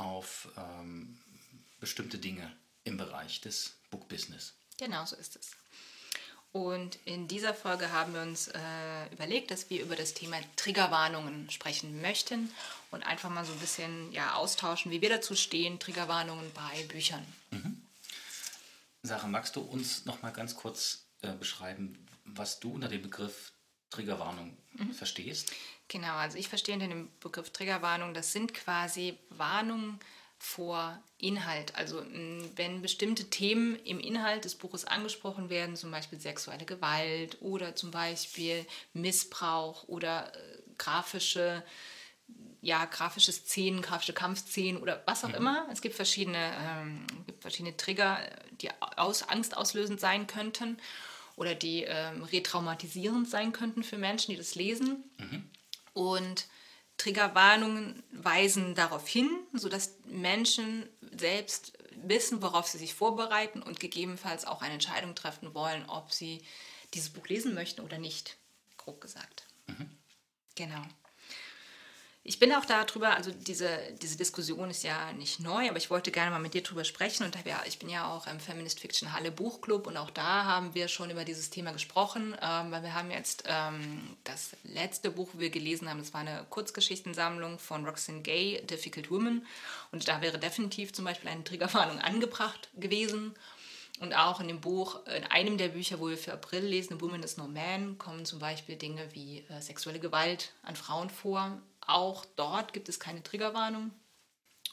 auf ähm, bestimmte Dinge im Bereich des Bookbusiness. Genau so ist es. Und in dieser Folge haben wir uns äh, überlegt, dass wir über das Thema Triggerwarnungen sprechen möchten und einfach mal so ein bisschen ja, austauschen, wie wir dazu stehen, Triggerwarnungen bei Büchern. Sarah, magst du uns noch mal ganz kurz äh, beschreiben, was du unter dem Begriff Triggerwarnung verstehst? Genau, also ich verstehe unter dem Begriff Triggerwarnung, das sind quasi Warnungen vor Inhalt. Also mh, wenn bestimmte Themen im Inhalt des Buches angesprochen werden, zum Beispiel sexuelle Gewalt oder zum Beispiel Missbrauch oder äh, grafische, ja, grafische Szenen, grafische Kampfszenen oder was auch immer. Es gibt verschiedene, ähm, gibt verschiedene Trigger, die aus, angstauslösend sein könnten oder die ähm, retraumatisierend sein könnten für Menschen, die das lesen. Und Triggerwarnungen weisen darauf hin, sodass Menschen selbst wissen, worauf sie sich vorbereiten und gegebenenfalls auch eine Entscheidung treffen wollen, ob sie dieses Buch lesen möchten oder nicht, grob gesagt. Genau. Ich bin auch darüber, also diese, diese Diskussion ist ja nicht neu, aber ich wollte gerne mal mit dir drüber sprechen und ja, ich bin ja auch im Feminist Fiction Halle Buchclub und auch da haben wir schon über dieses Thema gesprochen, ähm, weil wir haben jetzt ähm, das letzte Buch, wo wir gelesen haben, das war eine Kurzgeschichtensammlung von Roxane Gay, Difficult Women und da wäre definitiv zum Beispiel eine Triggerwarnung angebracht gewesen. Und auch in dem Buch, in einem der Bücher, wo wir für April lesen, Woman is No Man, kommen zum Beispiel Dinge wie äh, sexuelle Gewalt an Frauen vor. Auch dort gibt es keine Triggerwarnung.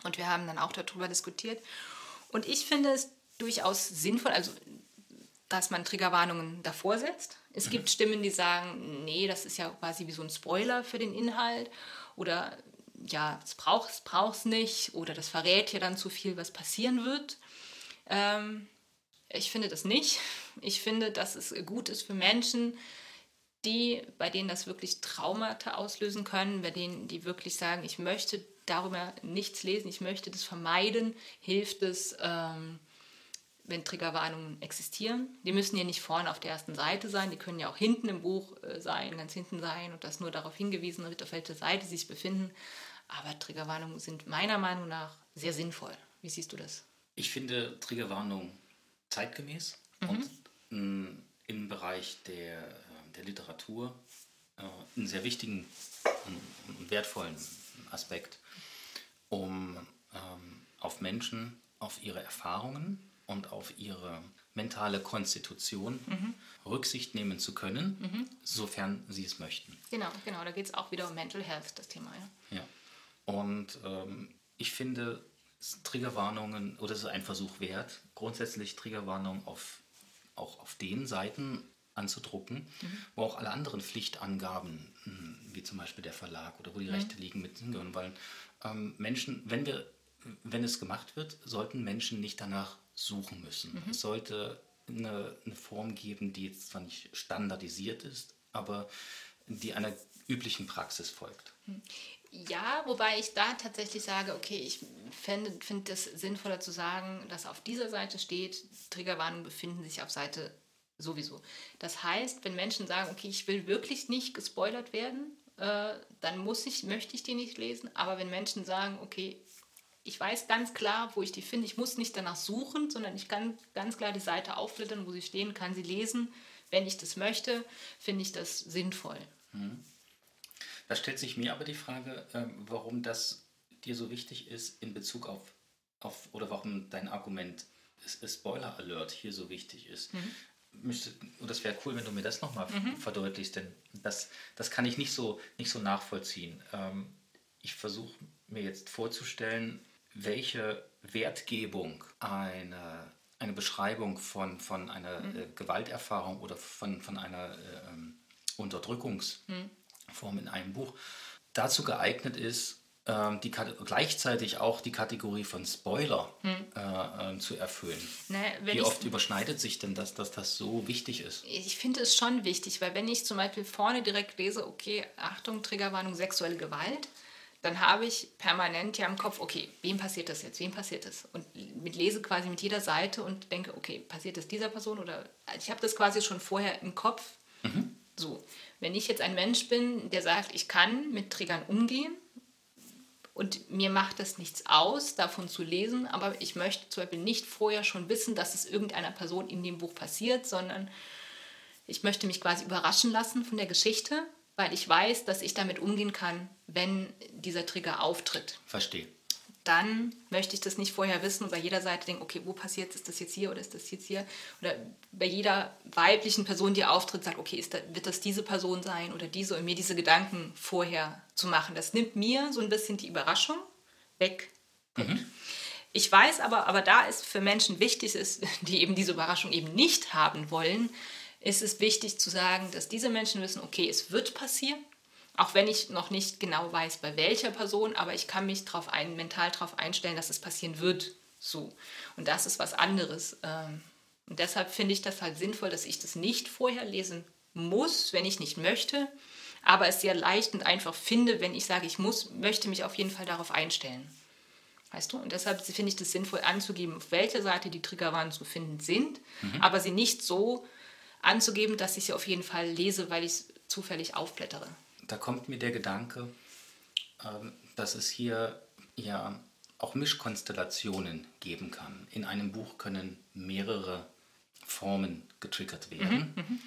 Und wir haben dann auch darüber diskutiert. Und ich finde es durchaus sinnvoll, also dass man Triggerwarnungen davor setzt. Es gibt Stimmen, die sagen, nee, das ist ja quasi wie so ein Spoiler für den Inhalt. Oder ja, es braucht es braucht's nicht. Oder das verrät ja dann zu viel, was passieren wird. Ähm, ich finde das nicht. Ich finde, dass es gut ist für Menschen, die, bei denen das wirklich Traumata auslösen können, bei denen die wirklich sagen, ich möchte darüber nichts lesen, ich möchte das vermeiden, hilft es, ähm, wenn Triggerwarnungen existieren. Die müssen ja nicht vorne auf der ersten Seite sein, die können ja auch hinten im Buch äh, sein, ganz hinten sein und das nur darauf hingewiesen wird, auf welcher Seite sie sich befinden. Aber Triggerwarnungen sind meiner Meinung nach sehr sinnvoll. Wie siehst du das? Ich finde Triggerwarnungen zeitgemäß mhm. und mh, im Bereich der, der Literatur äh, einen sehr wichtigen und wertvollen Aspekt, um ähm, auf Menschen, auf ihre Erfahrungen und auf ihre mentale Konstitution mhm. Rücksicht nehmen zu können, mhm. sofern sie es möchten. Genau, genau, da geht es auch wieder um Mental Health, das Thema. Ja, ja. und ähm, ich finde Triggerwarnungen, oder es ist ein Versuch wert, grundsätzlich Triggerwarnungen auf, auch auf den Seiten anzudrucken, mhm. wo auch alle anderen Pflichtangaben, hm, wie zum Beispiel der Verlag oder wo die mhm. Rechte liegen, mit hingehören. Weil ähm, Menschen, wenn wir, wenn es gemacht wird, sollten Menschen nicht danach suchen müssen. Mhm. Es sollte eine, eine, Form geben, die jetzt zwar nicht standardisiert ist, aber die einer üblichen Praxis folgt. Mhm. Ja, wobei ich da tatsächlich sage, okay, ich finde find es sinnvoller zu sagen, dass auf dieser Seite steht, Triggerwarnungen befinden sich auf Seite sowieso. Das heißt, wenn Menschen sagen, okay, ich will wirklich nicht gespoilert werden, äh, dann muss ich, möchte ich die nicht lesen. Aber wenn Menschen sagen, okay, ich weiß ganz klar, wo ich die finde, ich muss nicht danach suchen, sondern ich kann ganz klar die Seite aufblättern, wo sie stehen, kann sie lesen. Wenn ich das möchte, finde ich das sinnvoll. Mhm. Da stellt sich mir aber die Frage, ähm, warum das dir so wichtig ist in Bezug auf, auf oder warum dein Argument Spoiler Alert hier so wichtig ist. Mhm. Müsste, und das wäre cool, wenn du mir das nochmal mhm. verdeutlichst, denn das, das kann ich nicht so, nicht so nachvollziehen. Ähm, ich versuche mir jetzt vorzustellen, welche Wertgebung eine, eine Beschreibung von, von einer mhm. äh, Gewalterfahrung oder von, von einer äh, ähm, Unterdrückungsform mhm. in einem Buch dazu geeignet ist, ähm, die, gleichzeitig auch die Kategorie von Spoiler hm. äh, äh, zu erfüllen. Ne, Wie oft überschneidet sich denn das, dass das so wichtig ist? Ich finde es schon wichtig, weil wenn ich zum Beispiel vorne direkt lese, okay, Achtung, Triggerwarnung, sexuelle Gewalt, dann habe ich permanent ja im Kopf, okay, wem passiert das jetzt, wem passiert das? Und mit lese quasi mit jeder Seite und denke, okay, passiert das dieser Person oder ich habe das quasi schon vorher im Kopf. Mhm. So, wenn ich jetzt ein Mensch bin, der sagt, ich kann mit Triggern umgehen und mir macht das nichts aus, davon zu lesen, aber ich möchte zum Beispiel nicht vorher schon wissen, dass es irgendeiner Person in dem Buch passiert, sondern ich möchte mich quasi überraschen lassen von der Geschichte weil ich weiß, dass ich damit umgehen kann, wenn dieser Trigger auftritt. Verstehe. Dann möchte ich das nicht vorher wissen und bei jeder Seite denken, okay, wo passiert ist das jetzt hier oder ist das jetzt hier? Oder bei jeder weiblichen Person, die auftritt, sagt, okay, da, wird das diese Person sein oder diese und mir diese Gedanken vorher zu machen. Das nimmt mir so ein bisschen die Überraschung weg. Mhm. Ich weiß aber, aber da ist für Menschen wichtig, ist, die eben diese Überraschung eben nicht haben wollen, ist es wichtig zu sagen, dass diese Menschen wissen, okay, es wird passieren, auch wenn ich noch nicht genau weiß, bei welcher Person, aber ich kann mich drauf ein, mental darauf einstellen, dass es passieren wird. So. Und das ist was anderes. Ähm, und deshalb finde ich das halt sinnvoll, dass ich das nicht vorher lesen muss, wenn ich nicht möchte, aber es sehr leicht und einfach finde, wenn ich sage, ich muss, möchte mich auf jeden Fall darauf einstellen. Weißt du? Und deshalb finde ich das sinnvoll anzugeben, auf welcher Seite die Triggerwarnungen zu finden sind, mhm. aber sie nicht so anzugeben, dass ich sie auf jeden Fall lese, weil ich es zufällig aufblättere. Da kommt mir der Gedanke, ähm, dass es hier ja auch Mischkonstellationen geben kann. In einem Buch können mehrere Formen getriggert werden, mhm, mhm.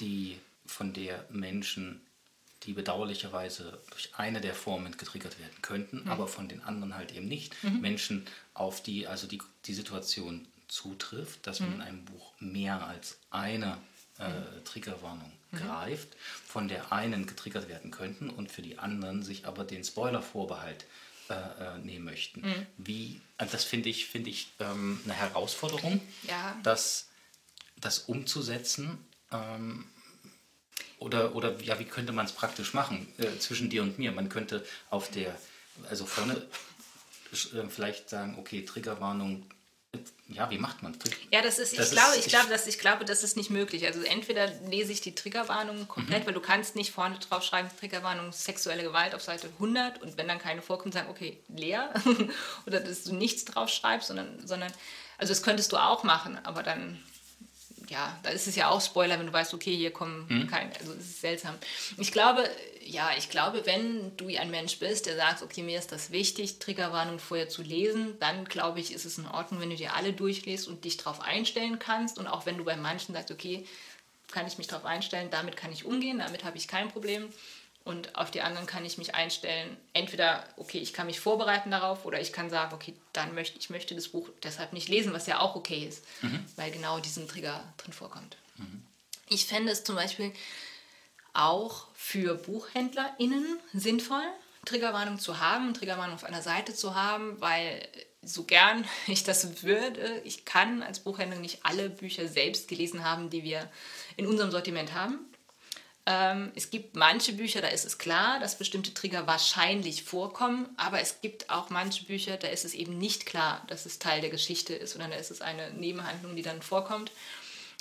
die von der Menschen, die bedauerlicherweise durch eine der Formen getriggert werden könnten, mhm. aber von den anderen halt eben nicht. Mhm. Menschen, auf die also die, die Situation zutrifft, dass man mhm. in einem Buch mehr als eine äh, Triggerwarnung mhm. Greift, von der einen getriggert werden könnten und für die anderen sich aber den Spoiler-Vorbehalt äh, äh nehmen möchten. Mhm. Wie, also das finde ich, find ich ähm, eine Herausforderung, ja. das, das umzusetzen. Ähm, oder, oder ja, wie könnte man es praktisch machen äh, zwischen dir und mir? Man könnte auf der, also vorne äh, vielleicht sagen, okay, Triggerwarnung ja, wie macht man Ja, das ist, das ich, glaube, ich, glaube, dass, ich glaube, das ist nicht möglich. Also entweder lese ich die Triggerwarnung komplett, mhm. weil du kannst nicht vorne drauf schreiben, Triggerwarnung sexuelle Gewalt auf Seite 100 und wenn dann keine vorkommt, sagen, okay, leer. Oder dass du nichts drauf schreibst, sondern, sondern, also das könntest du auch machen, aber dann ja, da ist es ja auch Spoiler, wenn du weißt, okay, hier kommen mhm. keine, also es ist seltsam. Ich glaube, ja, ich glaube, wenn du ein Mensch bist, der sagt, okay, mir ist das wichtig, Triggerwarnung vorher zu lesen, dann glaube ich, ist es in Ordnung, wenn du dir alle durchliest und dich darauf einstellen kannst. Und auch wenn du bei manchen sagst, okay, kann ich mich darauf einstellen, damit kann ich umgehen, damit habe ich kein Problem. Und auf die anderen kann ich mich einstellen. Entweder, okay, ich kann mich vorbereiten darauf oder ich kann sagen, okay, dann möchte ich möchte das Buch deshalb nicht lesen, was ja auch okay ist, mhm. weil genau diesen Trigger drin vorkommt. Mhm. Ich fände es zum Beispiel auch für BuchhändlerInnen sinnvoll, Triggerwarnung zu haben, Triggerwarnung auf einer Seite zu haben, weil so gern ich das würde, ich kann als Buchhändler nicht alle Bücher selbst gelesen haben, die wir in unserem Sortiment haben. Ähm, es gibt manche Bücher, da ist es klar, dass bestimmte Trigger wahrscheinlich vorkommen, aber es gibt auch manche Bücher, da ist es eben nicht klar, dass es Teil der Geschichte ist, sondern da ist es eine Nebenhandlung, die dann vorkommt.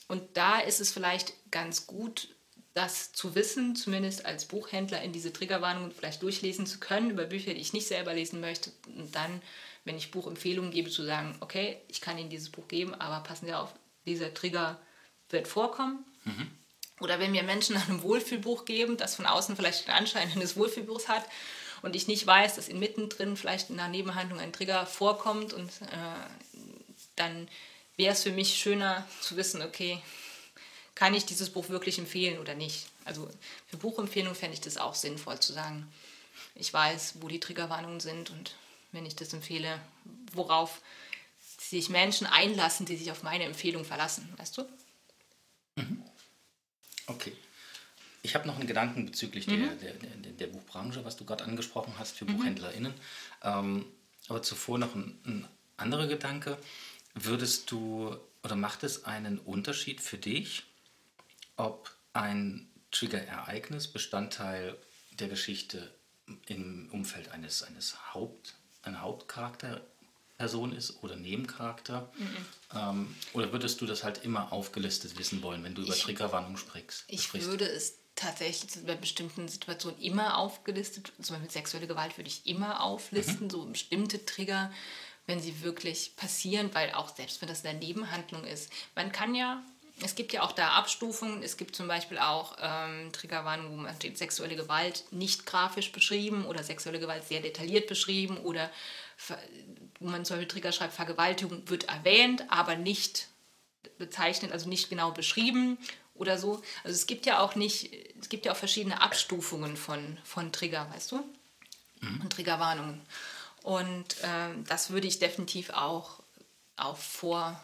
Und da ist es vielleicht ganz gut, das zu wissen, zumindest als Buchhändler in diese Triggerwarnungen vielleicht durchlesen zu können über Bücher, die ich nicht selber lesen möchte. Und dann, wenn ich Buchempfehlungen gebe, zu sagen, okay, ich kann Ihnen dieses Buch geben, aber passen Sie auf, dieser Trigger wird vorkommen. Mhm. Oder wenn mir Menschen ein Wohlfühlbuch geben, das von außen vielleicht den Anschein eines Wohlfühlbuchs hat und ich nicht weiß, dass inmitten drin vielleicht in einer Nebenhandlung ein Trigger vorkommt und äh, dann wäre es für mich schöner zu wissen, okay, kann ich dieses Buch wirklich empfehlen oder nicht. Also für Buchempfehlungen fände ich das auch sinnvoll zu sagen, ich weiß, wo die Triggerwarnungen sind und wenn ich das empfehle, worauf sich Menschen einlassen, die sich auf meine Empfehlung verlassen, weißt du? Mhm. Okay. Ich habe noch einen Gedanken bezüglich mhm. der, der, der, Buchbranche, was du gerade angesprochen hast für mhm. BuchhändlerInnen. Ähm, aber zuvor noch ein, ein anderer Gedanke. Würdest du oder macht es einen Unterschied für dich, ob ein Trigger-Ereignis Bestandteil der Geschichte im Umfeld eines, eines Haupt, einer Hauptcharakterperson ist oder Nebencharakter? Mhm. Ähm, oder würdest du das halt immer aufgelistet wissen wollen, wenn du über ich, Triggerwarnung sprichst? Ich sprichst? würde es tatsächlich bei bestimmten Situationen immer aufgelistet, zum Beispiel sexuelle Gewalt würde ich immer auflisten, mhm. so bestimmte Trigger, wenn sie wirklich passieren, weil auch selbst wenn das eine Nebenhandlung ist, man kann ja es gibt ja auch da Abstufungen. Es gibt zum Beispiel auch ähm, Triggerwarnungen, wo man steht sexuelle Gewalt nicht grafisch beschrieben oder sexuelle Gewalt sehr detailliert beschrieben oder wo man zum Beispiel Trigger schreibt, Vergewaltigung wird erwähnt, aber nicht bezeichnet, also nicht genau beschrieben oder so. Also es gibt ja auch nicht, es gibt ja auch verschiedene Abstufungen von, von Trigger, weißt du? Mhm. Und Triggerwarnungen. Und ähm, das würde ich definitiv auch, auch vor,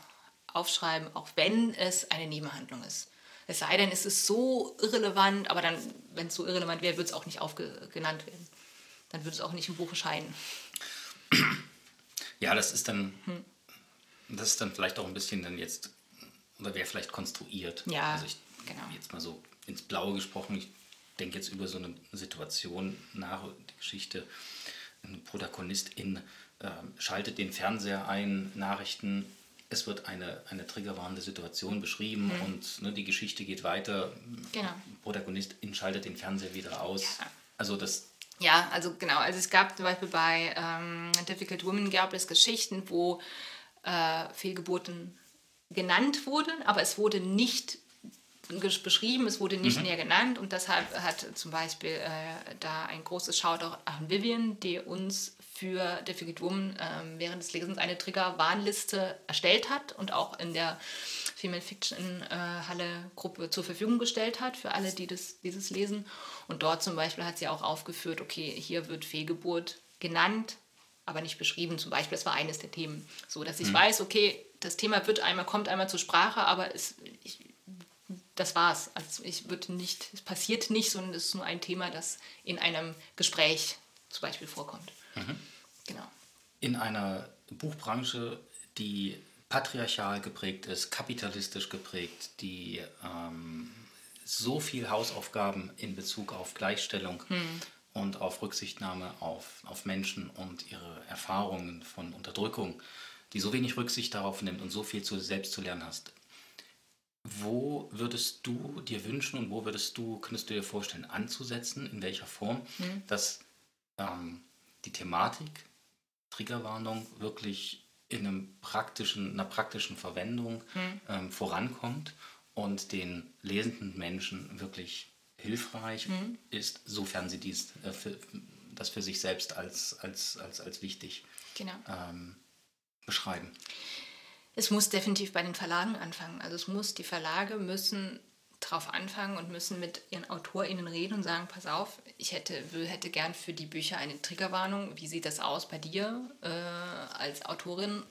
aufschreiben, auch wenn es eine Nebenhandlung ist. Es sei denn, es ist so irrelevant, aber dann, wenn es so irrelevant wäre, würde es auch nicht aufgenannt werden. Dann würde es auch nicht im Buch erscheinen. Ja, das ist dann, hm. das ist dann vielleicht auch ein bisschen dann jetzt, oder wäre vielleicht konstruiert. Ja, also ich, genau. Jetzt mal so ins Blaue gesprochen, ich denke jetzt über so eine Situation nach, die Geschichte, ein Protagonistin äh, schaltet den Fernseher ein, Nachrichten, es wird eine, eine triggerwarnende Situation beschrieben mhm. und ne, die Geschichte geht weiter. Genau. Protagonist schaltet den Fernseher wieder aus. Ja. Also das. Ja, also genau. Also es gab zum Beispiel bei ähm, Difficult Women gab es Geschichten, wo äh, Fehlgeburten genannt wurden, aber es wurde nicht beschrieben, es wurde nicht mhm. näher genannt und deshalb hat zum Beispiel äh, da ein großes Shoutout an Vivian, die uns für Difficult Woman äh, während des Lesens eine Trigger-Warnliste erstellt hat und auch in der Female Fiction äh, Halle Gruppe zur Verfügung gestellt hat für alle, die das, dieses lesen. Und dort zum Beispiel hat sie auch aufgeführt, okay, hier wird Fehlgeburt genannt, aber nicht beschrieben. Zum Beispiel, das war eines der Themen. So, dass ich mhm. weiß, okay, das Thema wird einmal, kommt einmal zur Sprache, aber es, ich, das war's. Also ich würde nicht, es passiert nicht, sondern es ist nur ein Thema, das in einem Gespräch zum Beispiel vorkommt. Mhm. Genau. In einer Buchbranche, die patriarchal geprägt ist, kapitalistisch geprägt, die ähm, so viel Hausaufgaben in Bezug auf Gleichstellung mhm. und auf Rücksichtnahme auf, auf Menschen und ihre Erfahrungen von Unterdrückung die so wenig Rücksicht darauf nimmt und so viel zu selbst zu lernen hast, wo würdest du dir wünschen und wo würdest du, könntest du dir vorstellen, anzusetzen, in welcher Form, mhm. dass ähm, die Thematik, Triggerwarnung wirklich in einem praktischen, einer praktischen Verwendung mhm. ähm, vorankommt und den lesenden Menschen wirklich hilfreich mhm. ist, sofern sie dies, äh, für, das für sich selbst als, als, als, als wichtig genau. ähm, beschreiben. Es muss definitiv bei den Verlagen anfangen. Also es muss, die Verlage müssen drauf anfangen und müssen mit ihren AutorInnen reden und sagen, pass auf, ich hätte, hätte gern für die Bücher eine Triggerwarnung. Wie sieht das aus bei dir äh, als Autorin?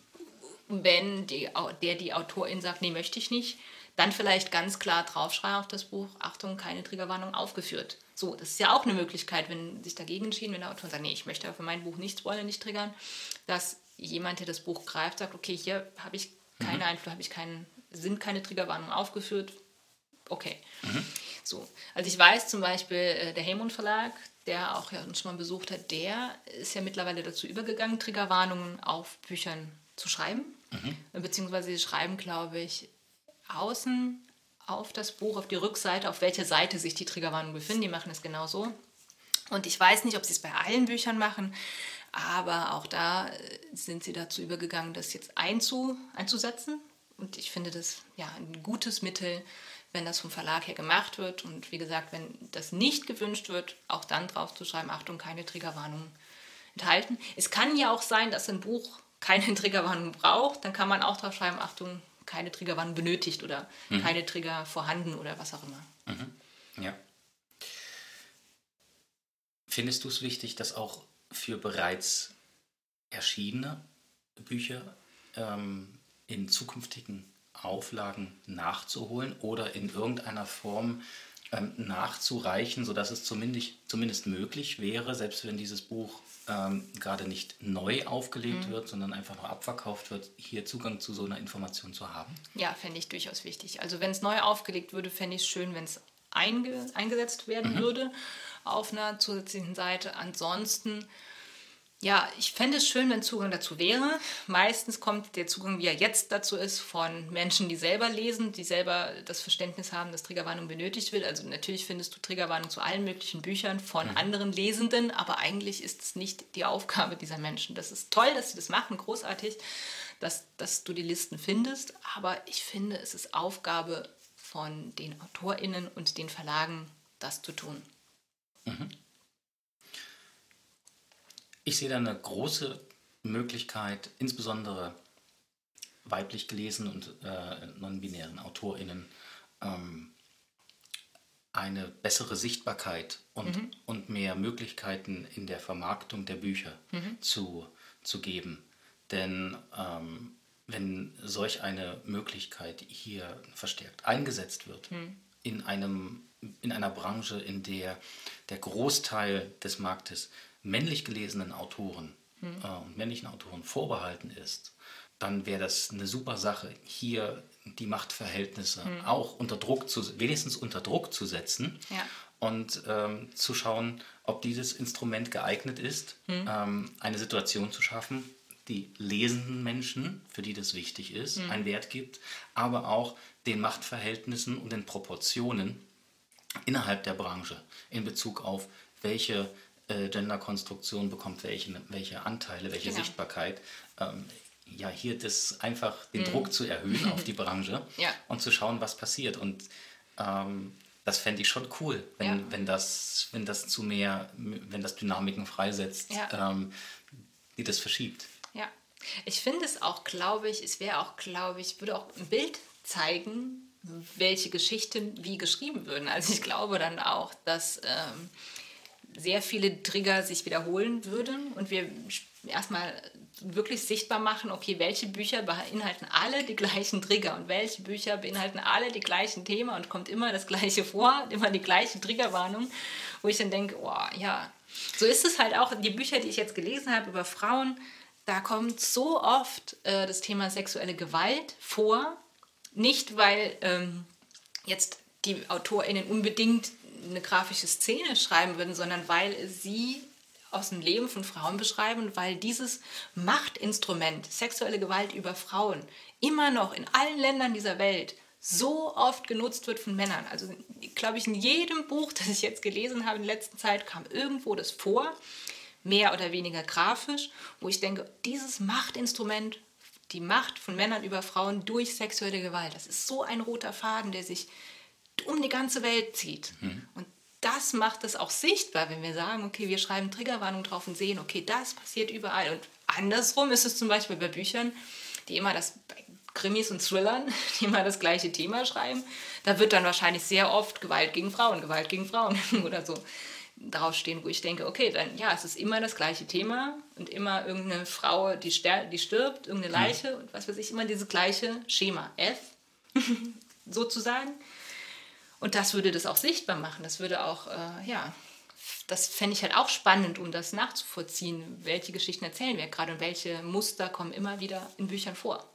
Wenn die, der die Autorin sagt, nee, möchte ich nicht, dann vielleicht ganz klar draufschreiben auf das Buch, Achtung, keine Triggerwarnung aufgeführt. So, das ist ja auch eine Möglichkeit, wenn sich dagegen entschieden, wenn der Autor sagt, nee, ich möchte für mein Buch nicht spoilern, nicht triggern, dass jemand, der das Buch greift, sagt, okay, hier habe ich keine mhm. Einfluss, habe ich keinen, sind keine Triggerwarnungen aufgeführt, okay. Mhm. So, also ich weiß zum Beispiel, äh, der Heymund Verlag, der auch ja uns schon mal besucht hat, der ist ja mittlerweile dazu übergegangen, Triggerwarnungen auf Büchern zu schreiben. Mhm. Beziehungsweise sie schreiben, glaube ich, außen auf das Buch, auf die Rückseite, auf welcher Seite sich die Triggerwarnungen befinden. Die machen es genau so. Und ich weiß nicht, ob sie es bei allen Büchern machen, aber auch da äh, sind sie dazu übergegangen, das jetzt einzu, einzusetzen. Und ich finde das ja ein gutes Mittel, wenn das vom Verlag her gemacht wird. Und wie gesagt, wenn das nicht gewünscht wird, auch dann drauf zu schreiben, Achtung, keine Triggerwarnung enthalten. Es kann ja auch sein, dass ein Buch keine Triggerwarnung braucht. Dann kann man auch drauf schreiben, Achtung, keine Triggerwarnung benötigt oder mhm. keine Trigger vorhanden oder was auch immer. Mhm. Ja. Findest du es wichtig, dass auch für bereits erschienene Bücher ähm, in zukünftigen Auflagen nachzuholen oder in irgendeiner Form ähm, nachzureichen, sodass es zumindest, zumindest möglich wäre, selbst wenn dieses Buch ähm, gerade nicht neu aufgelegt mhm. wird, sondern einfach nur abverkauft wird, hier Zugang zu so einer Information zu haben? Ja, fände ich durchaus wichtig. Also wenn es neu aufgelegt würde, fände ich es schön, wenn es einge eingesetzt werden mhm. würde auf einer zusätzlichen Seite. Ansonsten ja, ich fände es schön, wenn Zugang dazu wäre. Meistens kommt der Zugang, wie er jetzt dazu ist, von Menschen, die selber lesen, die selber das Verständnis haben, dass Triggerwarnung benötigt wird. Also natürlich findest du Triggerwarnung zu allen möglichen Büchern von mhm. anderen Lesenden, aber eigentlich ist es nicht die Aufgabe dieser Menschen. Das ist toll, dass sie das machen, großartig, dass, dass du die Listen findest, aber ich finde, es ist Aufgabe von den AutorInnen und den Verlagen, das zu tun. Mhm. Ich sehe da eine große Möglichkeit, insbesondere weiblich gelesenen und äh, non-binären AutorInnen ähm, eine bessere Sichtbarkeit und, mhm. und mehr Möglichkeiten in der Vermarktung der Bücher mhm. zu, zu geben. Denn ähm, wenn solch eine Möglichkeit hier verstärkt eingesetzt wird, mhm. in, einem, in einer Branche, in der der Großteil des Marktes männlich gelesenen Autoren mhm. äh, und männlichen Autoren vorbehalten ist, dann wäre das eine super Sache, hier die Machtverhältnisse mhm. auch unter Druck zu, wenigstens unter Druck zu setzen ja. und ähm, zu schauen, ob dieses Instrument geeignet ist, mhm. ähm, eine Situation zu schaffen, die lesenden Menschen, für die das wichtig ist, mhm. einen Wert gibt, aber auch den Machtverhältnissen und den Proportionen innerhalb der Branche in Bezug auf welche äh, Genderkonstruktion bekommt welche, welche Anteile, welche genau. Sichtbarkeit. Ähm, ja, hier das einfach den mhm. Druck zu erhöhen auf die Branche ja. und zu schauen, was passiert. Und ähm, das fände ich schon cool, wenn, ja. wenn, das, wenn das zu mehr, wenn das Dynamiken freisetzt, ja. ähm, die das verschiebt. Ja, ich finde es auch, glaube ich, es wäre auch, glaube ich, würde auch ein Bild zeigen, welche Geschichten wie geschrieben würden. Also ich glaube dann auch, dass ähm, sehr viele Trigger sich wiederholen würden und wir erstmal wirklich sichtbar machen, okay, welche Bücher beinhalten alle die gleichen Trigger und welche Bücher beinhalten alle die gleichen Themen und kommt immer das gleiche vor, immer die gleiche Triggerwarnung, wo ich dann denke, oh ja, so ist es halt auch, die Bücher, die ich jetzt gelesen habe über Frauen, da kommt so oft äh, das Thema sexuelle Gewalt vor, nicht weil ähm, jetzt die AutorInnen unbedingt eine grafische Szene schreiben würden, sondern weil sie aus dem Leben von Frauen beschreiben, weil dieses Machtinstrument, sexuelle Gewalt über Frauen, immer noch in allen Ländern dieser Welt so oft genutzt wird von Männern. Also glaube ich, in jedem Buch, das ich jetzt gelesen habe in der letzten Zeit, kam irgendwo das vor, mehr oder weniger grafisch, wo ich denke, dieses Machtinstrument, die Macht von Männern über Frauen durch sexuelle Gewalt, das ist so ein roter Faden, der sich um die ganze Welt zieht. Mhm. Und das macht es auch sichtbar, wenn wir sagen, okay, wir schreiben Triggerwarnung drauf und sehen, okay, das passiert überall. Und andersrum ist es zum Beispiel bei Büchern, die immer das Krimis und Thrillern, die immer das gleiche Thema schreiben, da wird dann wahrscheinlich sehr oft Gewalt gegen Frauen, Gewalt gegen Frauen oder so draufstehen, wo ich denke, okay, dann ja, es ist immer das gleiche Thema und immer irgendeine Frau, die, die stirbt, irgendeine Leiche ja. und was weiß ich, immer dieses gleiche Schema F sozusagen. Und das würde das auch sichtbar machen. Das würde auch, äh, ja, das fände ich halt auch spannend, um das nachzuvollziehen, welche Geschichten erzählen wir gerade und welche Muster kommen immer wieder in Büchern vor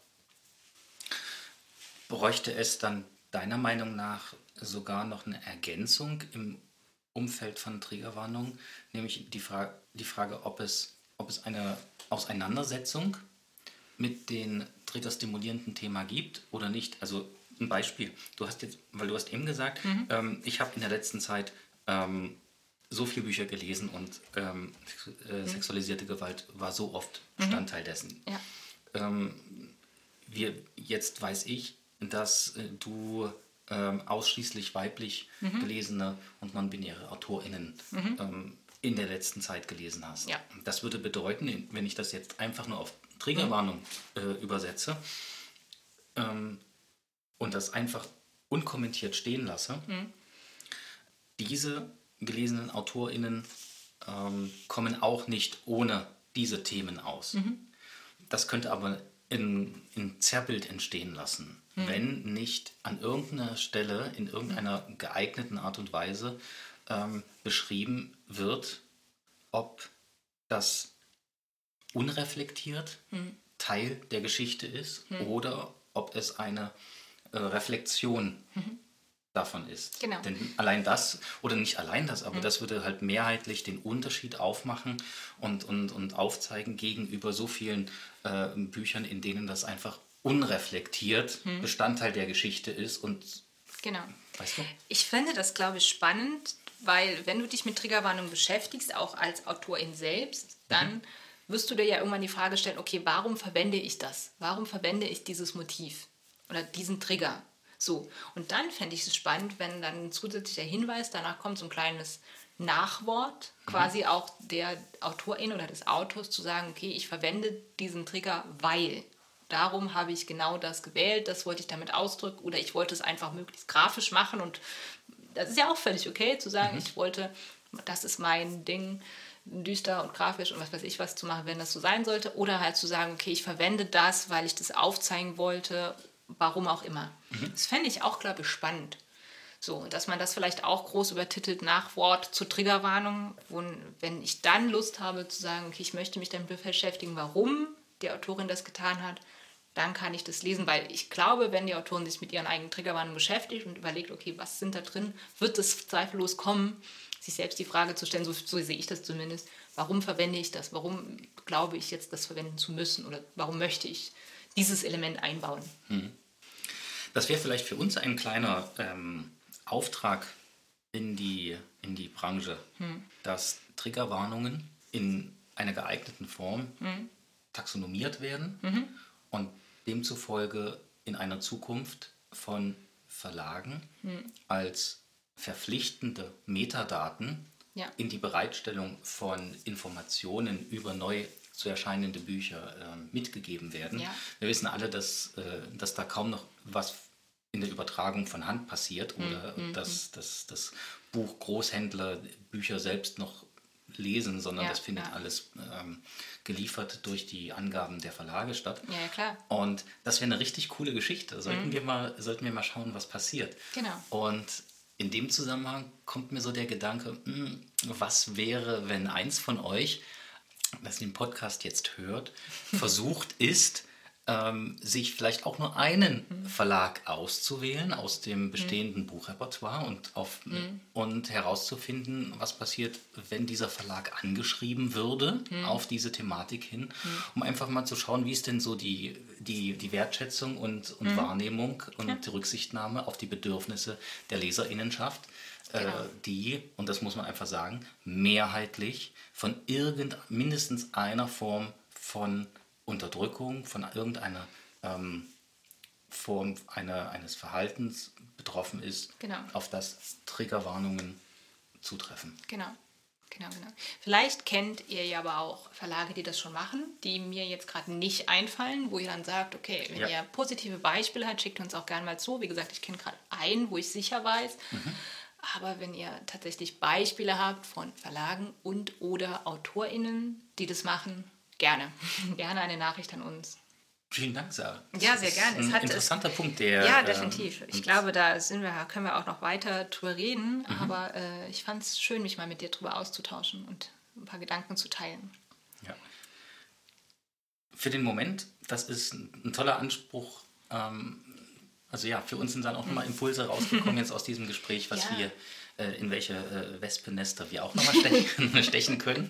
bräuchte es dann deiner Meinung nach sogar noch eine Ergänzung im Umfeld von Triggerwarnungen, nämlich die, Fra die Frage, ob es, ob es eine Auseinandersetzung mit dem triggerstimulierenden Thema gibt oder nicht. Also ein Beispiel, du hast jetzt, weil du hast eben gesagt, mhm. ähm, ich habe in der letzten Zeit ähm, so viele Bücher gelesen und ähm, äh, mhm. sexualisierte Gewalt war so oft mhm. Bestandteil dessen. Ja. Ähm, wir, jetzt weiß ich, dass äh, du ähm, ausschließlich weiblich mhm. gelesene und non-binäre AutorInnen mhm. ähm, in der letzten Zeit gelesen hast. Ja. Das würde bedeuten, wenn ich das jetzt einfach nur auf Triggerwarnung mhm. äh, übersetze und das einfach unkommentiert stehen lasse, mhm. diese gelesenen AutorInnen ähm, kommen auch nicht ohne diese Themen aus. Mhm. Das könnte aber in, in Zerrbild entstehen lassen hm. wenn nicht an irgendeiner Stelle in irgendeiner geeigneten Art und Weise ähm, beschrieben wird, ob das unreflektiert hm. Teil der Geschichte ist hm. oder ob es eine äh, Reflexion mhm. davon ist. Genau. Denn allein das, oder nicht allein das, aber mhm. das würde halt mehrheitlich den Unterschied aufmachen und, und, und aufzeigen gegenüber so vielen äh, Büchern, in denen das einfach unreflektiert hm. Bestandteil der Geschichte ist und genau. Weißt du? Ich finde das, glaube ich, spannend, weil wenn du dich mit Triggerwarnung beschäftigst, auch als Autorin selbst, dann mhm. wirst du dir ja irgendwann die Frage stellen, okay, warum verwende ich das? Warum verwende ich dieses Motiv oder diesen Trigger? So, und dann fände ich es spannend, wenn dann ein zusätzlicher Hinweis, danach kommt so ein kleines Nachwort, mhm. quasi auch der Autorin oder des Autors zu sagen, okay, ich verwende diesen Trigger, weil darum habe ich genau das gewählt, das wollte ich damit ausdrücken oder ich wollte es einfach möglichst grafisch machen und das ist ja auch völlig okay zu sagen, mhm. ich wollte, das ist mein Ding, düster und grafisch und was weiß ich was zu machen, wenn das so sein sollte oder halt zu sagen, okay, ich verwende das, weil ich das aufzeigen wollte, warum auch immer. Mhm. Das fände ich auch, glaube ich, spannend. So, dass man das vielleicht auch groß übertitelt nach Wort zur Triggerwarnung, wo, wenn ich dann Lust habe zu sagen, okay, ich möchte mich damit beschäftigen, warum die Autorin das getan hat, dann kann ich das lesen, weil ich glaube, wenn die Autorin sich mit ihren eigenen Triggerwarnungen beschäftigt und überlegt, okay, was sind da drin, wird es zweifellos kommen, sich selbst die Frage zu stellen, so, so sehe ich das zumindest, warum verwende ich das, warum glaube ich jetzt, das verwenden zu müssen oder warum möchte ich dieses Element einbauen. Hm. Das wäre vielleicht für uns ein kleiner ähm, Auftrag in die, in die Branche, hm. dass Triggerwarnungen in einer geeigneten Form hm. taxonomiert werden mhm. und demzufolge in einer Zukunft von Verlagen hm. als verpflichtende Metadaten ja. in die Bereitstellung von Informationen über neu zu erscheinende Bücher äh, mitgegeben werden. Ja. Wir wissen alle, dass, äh, dass da kaum noch was in der Übertragung von Hand passiert hm, oder hm, dass, hm. dass das Buch Großhändler Bücher selbst noch lesen, sondern ja, das findet ja. alles ähm, geliefert durch die Angaben der Verlage statt. Ja, klar. Und das wäre eine richtig coole Geschichte. Sollten, mhm. wir mal, sollten wir mal schauen, was passiert. Genau. Und in dem Zusammenhang kommt mir so der Gedanke, mh, hm, was wäre, wenn eins von euch, das den Podcast jetzt hört, versucht ist, ähm, sich vielleicht auch nur einen mhm. Verlag auszuwählen aus dem mhm. bestehenden mhm. Buchrepertoire und, auf, mhm. und herauszufinden, was passiert, wenn dieser Verlag angeschrieben würde mhm. auf diese Thematik hin, mhm. um einfach mal zu schauen, wie ist denn so die, die, die Wertschätzung und, und Wahrnehmung und ja. die Rücksichtnahme auf die Bedürfnisse der Leserinnenschaft. Äh, genau. Äh, die, und das muss man einfach sagen, mehrheitlich von irgend mindestens einer Form von Unterdrückung, von irgendeiner ähm, Form einer, eines Verhaltens betroffen ist, genau. auf das Triggerwarnungen zutreffen. Genau. Genau, genau. Vielleicht kennt ihr ja aber auch Verlage, die das schon machen, die mir jetzt gerade nicht einfallen, wo ihr dann sagt, okay, wenn ja. ihr positive Beispiele habt, schickt uns auch gerne mal zu. Wie gesagt, ich kenne gerade einen, wo ich sicher weiß. Mhm. Aber wenn ihr tatsächlich Beispiele habt von Verlagen und oder AutorInnen, die das machen, Gerne. Gerne eine Nachricht an uns. Vielen Dank, Sarah. Das ja, sehr gerne. Ein hat, interessanter es, Punkt, der. Ja, ähm, definitiv. ich glaube, da sind wir, können wir auch noch weiter drüber reden. Mhm. Aber äh, ich fand es schön, mich mal mit dir drüber auszutauschen und ein paar Gedanken zu teilen. Ja. Für den Moment, das ist ein toller Anspruch. Ähm, also ja, für uns sind dann auch nochmal. Impulse rausgekommen jetzt aus diesem Gespräch, was ja. wir, äh, in welche äh, Wespennester wir auch nochmal stechen, stechen können.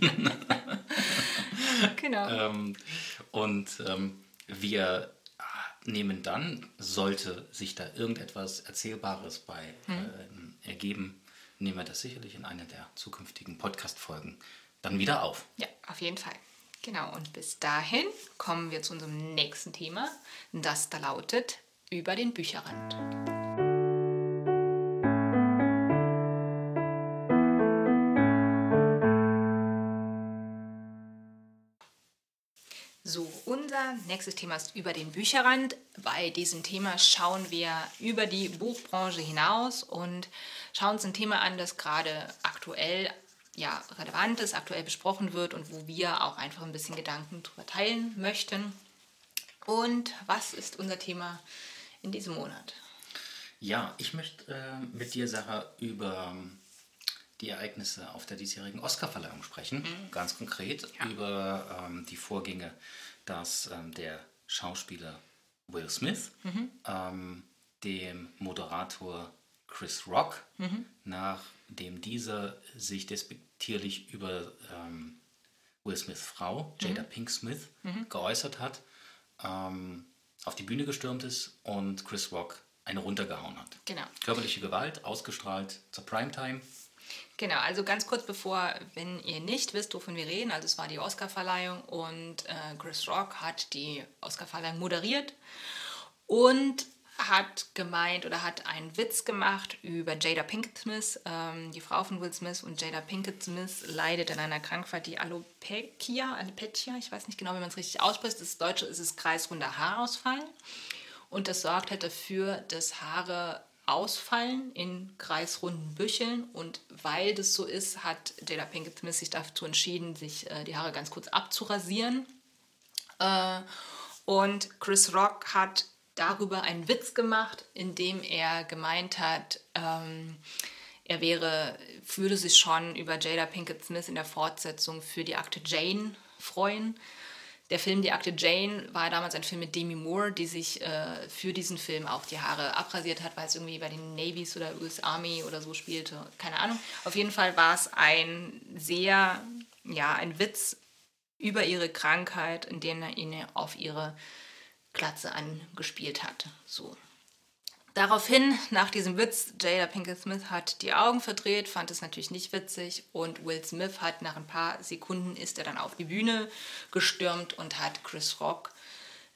Genau. ähm, und ähm, wir nehmen dann, sollte sich da irgendetwas Erzählbares bei hm. äh, ergeben, nehmen wir das sicherlich in einer der zukünftigen Podcast-Folgen dann wieder auf. Ja, auf jeden Fall. Genau, und bis dahin kommen wir zu unserem nächsten Thema, das da lautet über den Bücherrand. unser nächstes Thema ist über den Bücherrand. Bei diesem Thema schauen wir über die Buchbranche hinaus und schauen uns ein Thema an, das gerade aktuell ja, relevant ist, aktuell besprochen wird und wo wir auch einfach ein bisschen Gedanken darüber teilen möchten. Und was ist unser Thema in diesem Monat? Ja, ich möchte äh, mit dir, Sarah, über die Ereignisse auf der diesjährigen Oscarverleihung sprechen. Mhm. Ganz konkret ja. über ähm, die Vorgänge dass ähm, der Schauspieler Will Smith mhm. ähm, dem Moderator Chris Rock, mhm. nachdem dieser sich despektierlich über ähm, Will Smiths Frau, Jada mhm. Pink Smith, mhm. geäußert hat, ähm, auf die Bühne gestürmt ist und Chris Rock eine runtergehauen hat. Genau. Körperliche Gewalt, ausgestrahlt zur Primetime. Genau, also ganz kurz bevor, wenn ihr nicht wisst, wovon wir reden, also es war die Oscarverleihung und äh, Chris Rock hat die Oscarverleihung moderiert und hat gemeint oder hat einen Witz gemacht über Jada Pinkett Smith, ähm, die Frau von Will Smith. Und Jada Pinkett Smith leidet an einer Krankheit, die Alopecia, Alopecia, ich weiß nicht genau, wie man es richtig ausspricht. Das Deutsche ist es kreisrunder Haarausfall. Und das sorgt halt dafür, dass Haare ausfallen in kreisrunden Bücheln. Und weil das so ist, hat Jada Pinkett Smith sich dazu entschieden, sich äh, die Haare ganz kurz abzurasieren. Äh, und Chris Rock hat darüber einen Witz gemacht, indem er gemeint hat, ähm, er wäre, würde sich schon über Jada Pinkett Smith in der Fortsetzung für die Akte Jane freuen. Der Film Die Akte Jane war damals ein Film mit Demi Moore, die sich äh, für diesen Film auch die Haare abrasiert hat, weil es irgendwie bei den Navies oder US Army oder so spielte. Keine Ahnung. Auf jeden Fall war es ein sehr, ja, ein Witz über ihre Krankheit, in dem er ihn auf ihre Glatze angespielt hat. So. Daraufhin, nach diesem Witz, Jada Pinkett Smith hat die Augen verdreht, fand es natürlich nicht witzig und Will Smith hat nach ein paar Sekunden ist er dann auf die Bühne gestürmt und hat Chris Rock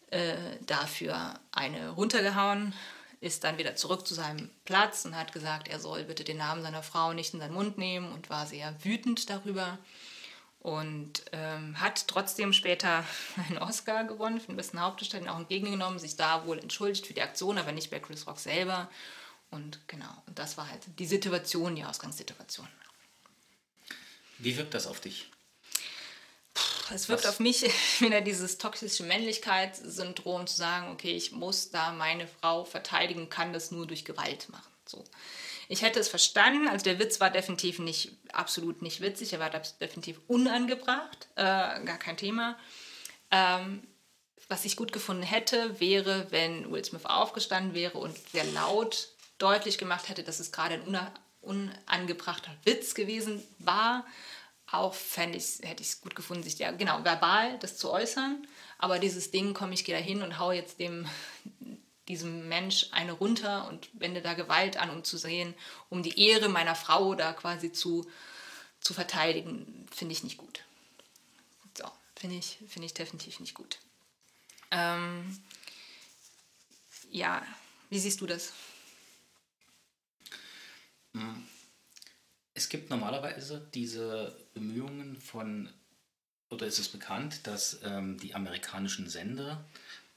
äh, dafür eine runtergehauen, ist dann wieder zurück zu seinem Platz und hat gesagt, er soll bitte den Namen seiner Frau nicht in seinen Mund nehmen und war sehr wütend darüber und ähm, hat trotzdem später einen Oscar gewonnen für den besten Hauptdarsteller, auch entgegengenommen, sich da wohl entschuldigt für die Aktion, aber nicht bei Chris Rock selber. Und genau, und das war halt die Situation, die Ausgangssituation. Wie wirkt das auf dich? Puh, es wirkt Was? auf mich wieder dieses toxische Männlichkeitssyndrom zu sagen, okay, ich muss da meine Frau verteidigen, kann das nur durch Gewalt machen. So. Ich hätte es verstanden, also der Witz war definitiv nicht, absolut nicht witzig, er war definitiv unangebracht, äh, gar kein Thema. Ähm, was ich gut gefunden hätte, wäre, wenn Will Smith aufgestanden wäre und sehr laut deutlich gemacht hätte, dass es gerade ein unangebrachter Witz gewesen war. Auch fände ich, hätte ich es gut gefunden, sich ja genau verbal das zu äußern. Aber dieses Ding, komm, ich gehe da hin und hau jetzt dem, diesem Mensch eine runter und wende da Gewalt an, um zu sehen, um die Ehre meiner Frau da quasi zu, zu verteidigen, finde ich nicht gut. So, finde ich, find ich definitiv nicht gut. Ähm, ja, wie siehst du das? Es gibt normalerweise diese Bemühungen von, oder ist es bekannt, dass ähm, die amerikanischen Sender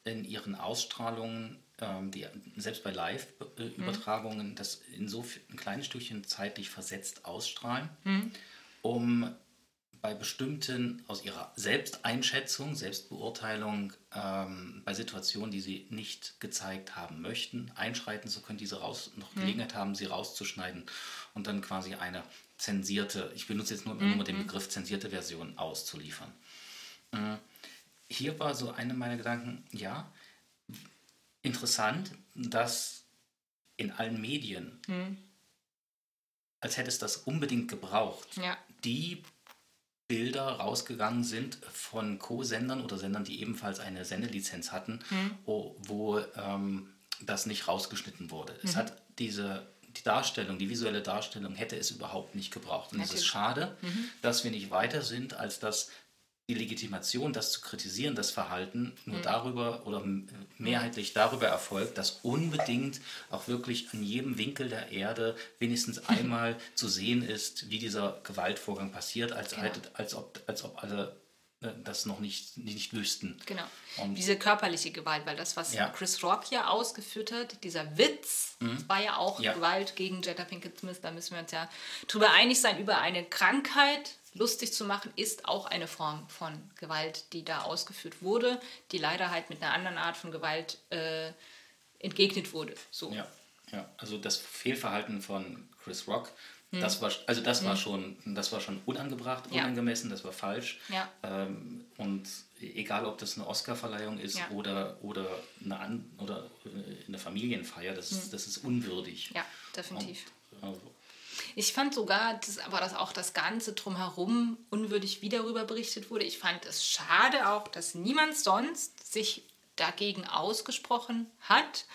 in ihren Ausstrahlungen, ähm, die, selbst bei Live-Übertragungen, mhm. das in so ein kleines Stückchen zeitlich versetzt ausstrahlen, mhm. um bei bestimmten, aus ihrer Selbsteinschätzung, Selbstbeurteilung, ähm, bei Situationen, die sie nicht gezeigt haben möchten, einschreiten zu können, diese raus, noch mhm. Gelegenheit haben, sie rauszuschneiden und dann quasi eine zensierte, ich benutze jetzt nur, mhm. nur den Begriff zensierte Version auszuliefern. Äh, hier war so einer meiner Gedanken, ja, interessant, dass in allen Medien, mhm. als hätte es das unbedingt gebraucht, ja. die Bilder rausgegangen sind von Co-Sendern oder Sendern, die ebenfalls eine Sendelizenz hatten, mhm. wo, wo ähm, das nicht rausgeschnitten wurde. Mhm. Es hat diese die Darstellung, die visuelle Darstellung hätte es überhaupt nicht gebraucht. Und Natürlich. es ist schade, mhm. dass wir nicht weiter sind, als dass die Legitimation, das zu kritisieren, das Verhalten, nur mhm. darüber oder mehrheitlich darüber erfolgt, dass unbedingt auch wirklich an jedem Winkel der Erde wenigstens einmal zu sehen ist, wie dieser Gewaltvorgang passiert, als, genau. als, ob, als ob alle das noch nicht, nicht wüssten. Genau. Und Diese körperliche Gewalt, weil das, was ja. Chris Rock ja ausgeführt hat, dieser Witz, mhm. war ja auch ja. Gewalt gegen Jada Pinkett Smith. Da müssen wir uns ja drüber einig sein, über eine Krankheit, lustig zu machen, ist auch eine Form von Gewalt, die da ausgeführt wurde, die leider halt mit einer anderen Art von Gewalt äh, entgegnet wurde. So. Ja, ja, also das Fehlverhalten von Chris Rock, hm. das war, also das hm. war schon, das war schon unangebracht, unangemessen, ja. das war falsch. Ja. Ähm, und egal, ob das eine Oscarverleihung ist ja. oder, oder, eine An oder äh, eine Familienfeier, das, hm. das ist unwürdig. Ja, definitiv. Und, also, ich fand sogar, dass aber dass auch das Ganze drumherum unwürdig wieder darüber berichtet wurde. Ich fand es schade auch, dass niemand sonst sich dagegen ausgesprochen hat.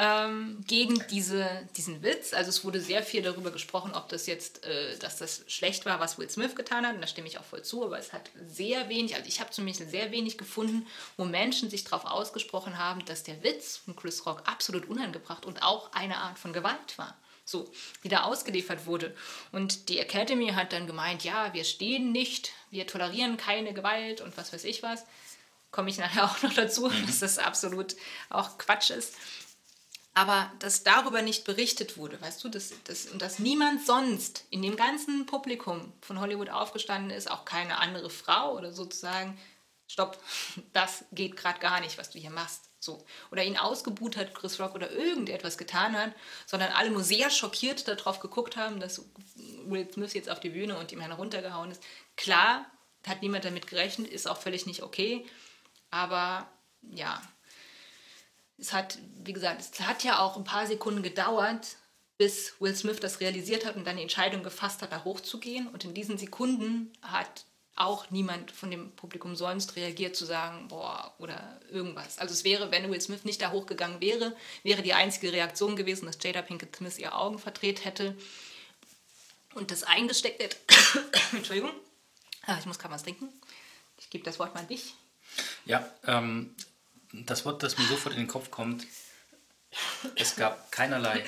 Ähm, gegen diese, diesen Witz. Also es wurde sehr viel darüber gesprochen, ob das jetzt, äh, dass das schlecht war, was Will Smith getan hat. Und da stimme ich auch voll zu. Aber es hat sehr wenig, also ich habe zumindest sehr wenig gefunden, wo Menschen sich darauf ausgesprochen haben, dass der Witz von Chris Rock absolut unangebracht und auch eine Art von Gewalt war so wieder ausgeliefert wurde. Und die Academy hat dann gemeint, ja, wir stehen nicht, wir tolerieren keine Gewalt und was weiß ich was. Komme ich nachher auch noch dazu, mhm. dass das absolut auch Quatsch ist. Aber dass darüber nicht berichtet wurde, weißt du, dass, dass, und dass niemand sonst in dem ganzen Publikum von Hollywood aufgestanden ist, auch keine andere Frau oder sozusagen, stopp, das geht gerade gar nicht, was du hier machst. So. Oder ihn ausgebuht hat, Chris Rock, oder irgendetwas getan hat, sondern alle nur sehr schockiert darauf geguckt haben, dass Will Smith jetzt auf die Bühne und ihm einen runtergehauen ist. Klar, hat niemand damit gerechnet, ist auch völlig nicht okay. Aber ja, es hat, wie gesagt, es hat ja auch ein paar Sekunden gedauert, bis Will Smith das realisiert hat und dann die Entscheidung gefasst hat, da hochzugehen. Und in diesen Sekunden hat auch niemand von dem Publikum sonst reagiert zu sagen, boah, oder irgendwas. Also es wäre, wenn Will Smith nicht da hochgegangen wäre, wäre die einzige Reaktion gewesen, dass Jada Pinkett Smith ihr Augen verdreht hätte und das eingesteckt hätte. Entschuldigung, ah, ich muss gerade was trinken. Ich gebe das Wort mal an dich. Ja, ähm, das Wort, das mir sofort in den Kopf kommt, es gab keinerlei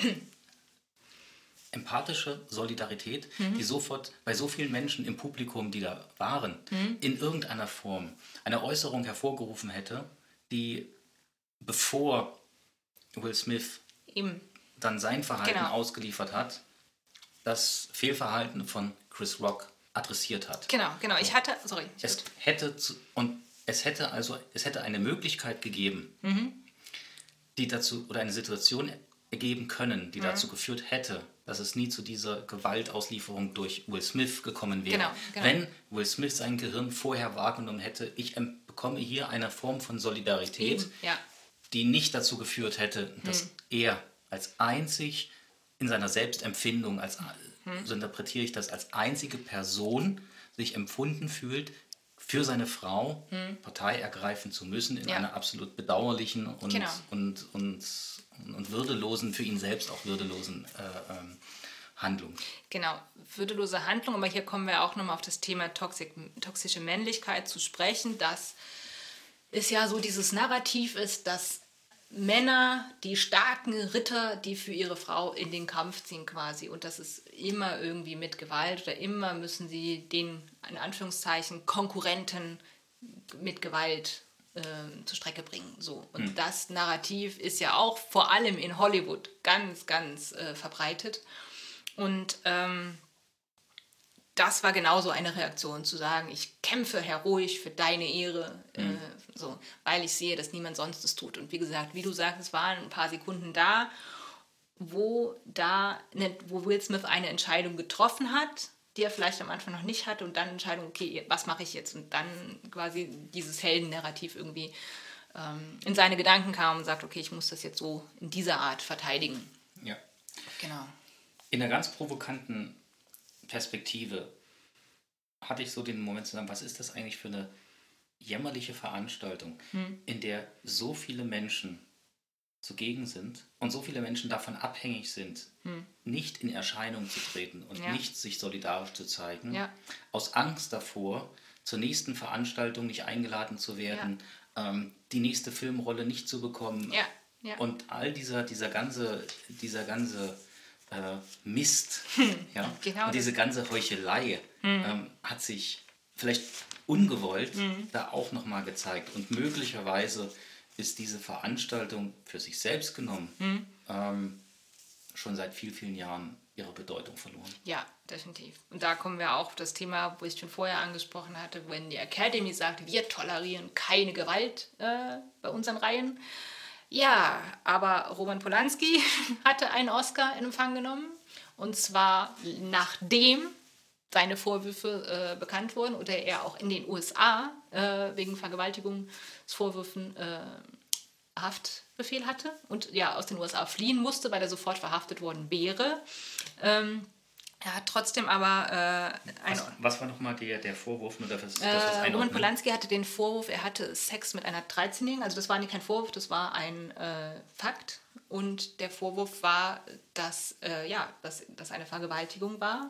empathische Solidarität, mhm. die sofort bei so vielen Menschen im Publikum, die da waren, mhm. in irgendeiner Form eine Äußerung hervorgerufen hätte, die bevor Will Smith Eben. dann sein Verhalten genau. ausgeliefert hat, das Fehlverhalten von Chris Rock adressiert hat. Genau, genau. Ich hatte, sorry. Ich es hätte zu, und es hätte also es hätte eine Möglichkeit gegeben, mhm. die dazu oder eine Situation ergeben können, die mhm. dazu geführt hätte, dass es nie zu dieser Gewaltauslieferung durch Will Smith gekommen wäre. Genau, genau. Wenn Will Smith sein Gehirn vorher wahrgenommen hätte, ich bekomme hier eine Form von Solidarität, ja. die nicht dazu geführt hätte, dass er als einzig in seiner Selbstempfindung, als, so interpretiere ich das, als einzige Person sich empfunden fühlt, für seine Frau Partei ergreifen zu müssen in Ja. einer absolut bedauerlichen und, Genau. und, und, und würdelosen, für ihn selbst auch würdelosen äh, ähm, Handlung. Genau, würdelose Handlung, aber hier kommen wir auch nochmal auf das Thema toxic, toxische Männlichkeit zu sprechen, dass es ja so dieses Narrativ ist, dass Männer, die starken Ritter, die für ihre Frau in den Kampf ziehen quasi und das ist immer irgendwie mit Gewalt oder immer müssen sie den, in Anführungszeichen, Konkurrenten mit Gewalt ähm, zur Strecke bringen. So. Und das Narrativ ist ja auch vor allem in Hollywood ganz, ganz äh, verbreitet. Und ähm, das war genauso eine Reaktion, zu sagen, ich kämpfe heroisch für deine Ehre, äh, so, weil ich sehe, dass niemand sonst es tut. Und wie gesagt, wie du sagst, es waren ein paar Sekunden da, wo, da ne, wo Will Smith eine Entscheidung getroffen hat, die er vielleicht am Anfang noch nicht hatte und dann Entscheidung, okay, was mache ich jetzt? Und dann quasi dieses Heldennarrativ irgendwie ähm, in seine Gedanken kam und sagt, okay, ich muss das jetzt so in dieser Art verteidigen. Ja. Genau. In einer ganz provokanten Perspektive hatte ich so den Moment zu sagen, was ist das eigentlich für eine jämmerliche Veranstaltung, in der so viele Menschen zugegen sind und so viele Menschen davon abhängig sind, nicht in Erscheinung zu treten und Ja. nicht sich solidarisch zu zeigen, Ja. aus Angst davor, zur nächsten Veranstaltung nicht eingeladen zu werden, ähm, die nächste Filmrolle nicht zu bekommen Ja, ja. und all dieser, dieser ganze, dieser ganze äh, Mist, ja, Genau und diese ganze Heuchelei ähm, hat sich vielleicht ungewollt da auch nochmal gezeigt. Und möglicherweise ist diese Veranstaltung für sich selbst genommen ähm, schon seit vielen, vielen Jahren ihre Bedeutung verloren. Ja, definitiv. Und da kommen wir auch auf das Thema, wo ich schon vorher angesprochen hatte, wenn die Academy sagt, wir tolerieren keine Gewalt äh, bei unseren Reihen. Ja, aber Roman Polanski hatte einen Oscar in Empfang genommen. Und zwar nachdem seine Vorwürfe äh, bekannt wurden oder er auch in den USA äh, wegen Vergewaltigungsvorwürfen äh, Haftbefehl hatte und ja aus den USA fliehen musste, weil er sofort verhaftet worden wäre. Ähm, er hat trotzdem aber äh, ein, Was, was war nochmal der, der Vorwurf? Nur dass, dass das äh, Roman? Polanski hatte den Vorwurf, er hatte Sex mit einer 13-Jährigen. Also das war nicht kein Vorwurf, das war ein äh, Fakt. Und der Vorwurf war, dass, äh, ja, dass das eine Vergewaltigung war.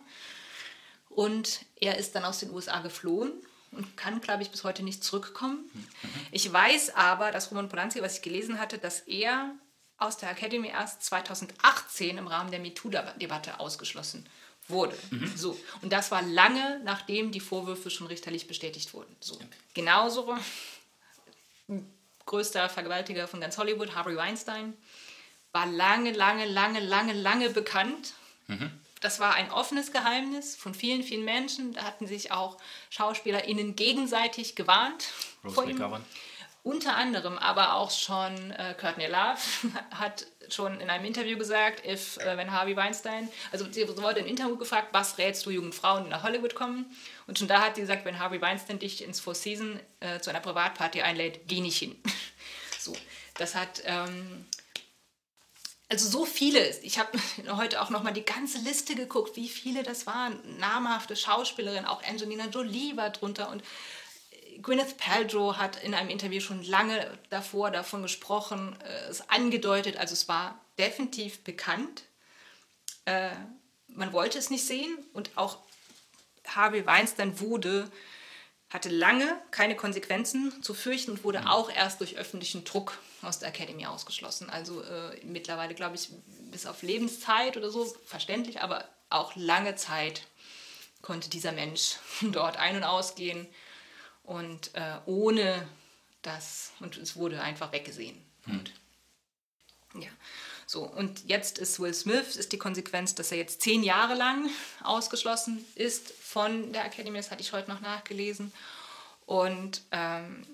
Und er ist dann aus den USA geflohen und kann, glaube ich, bis heute nicht zurückkommen. Ich weiß aber, dass Roman Polanski, was ich gelesen hatte, dass er aus der Academy erst 2018 im Rahmen der MeToo-Debatte ausgeschlossen wurde. So. Und das war lange, nachdem die Vorwürfe schon richterlich bestätigt wurden. So. Genauso größter Vergewaltiger von ganz Hollywood, Harvey Weinstein, war lange, lange, lange, lange, lange bekannt. Das war ein offenes Geheimnis von vielen, vielen Menschen. Da hatten sich auch SchauspielerInnen gegenseitig gewarnt. Rose. McGowan. Unter anderem aber auch schon äh, Courtney Love hat schon in einem Interview gesagt, if, äh, wenn Harvey Weinstein, also sie wurde im Interview gefragt, was rätst du jungen Frauen, die nach Hollywood kommen? Und schon da hat sie gesagt, wenn Harvey Weinstein dich ins Four Seasons äh, zu einer Privatparty einlädt, geh nicht hin. so, das hat ähm, also so viele. Ich habe heute auch noch mal die ganze Liste geguckt, wie viele das waren. Namhafte Schauspielerinnen, auch Angelina Jolie war drunter und Gwyneth Paltrow hat in einem Interview schon lange davor davon gesprochen, äh, es angedeutet, also es war definitiv bekannt. Äh, man wollte es nicht sehen und auch Harvey Weinstein wurde, hatte lange keine Konsequenzen zu fürchten und wurde auch erst durch öffentlichen Druck aus der Academy ausgeschlossen. Also äh, mittlerweile, glaube ich, bis auf Lebenszeit oder so, verständlich, aber auch lange Zeit konnte dieser Mensch dort ein- und ausgehen und äh, ohne das, und es wurde einfach weggesehen. Und, ja. So, und jetzt ist Will Smith, ist die Konsequenz, dass er jetzt zehn Jahre lang ausgeschlossen ist von der Academy, das hatte ich heute noch nachgelesen. Und ähm,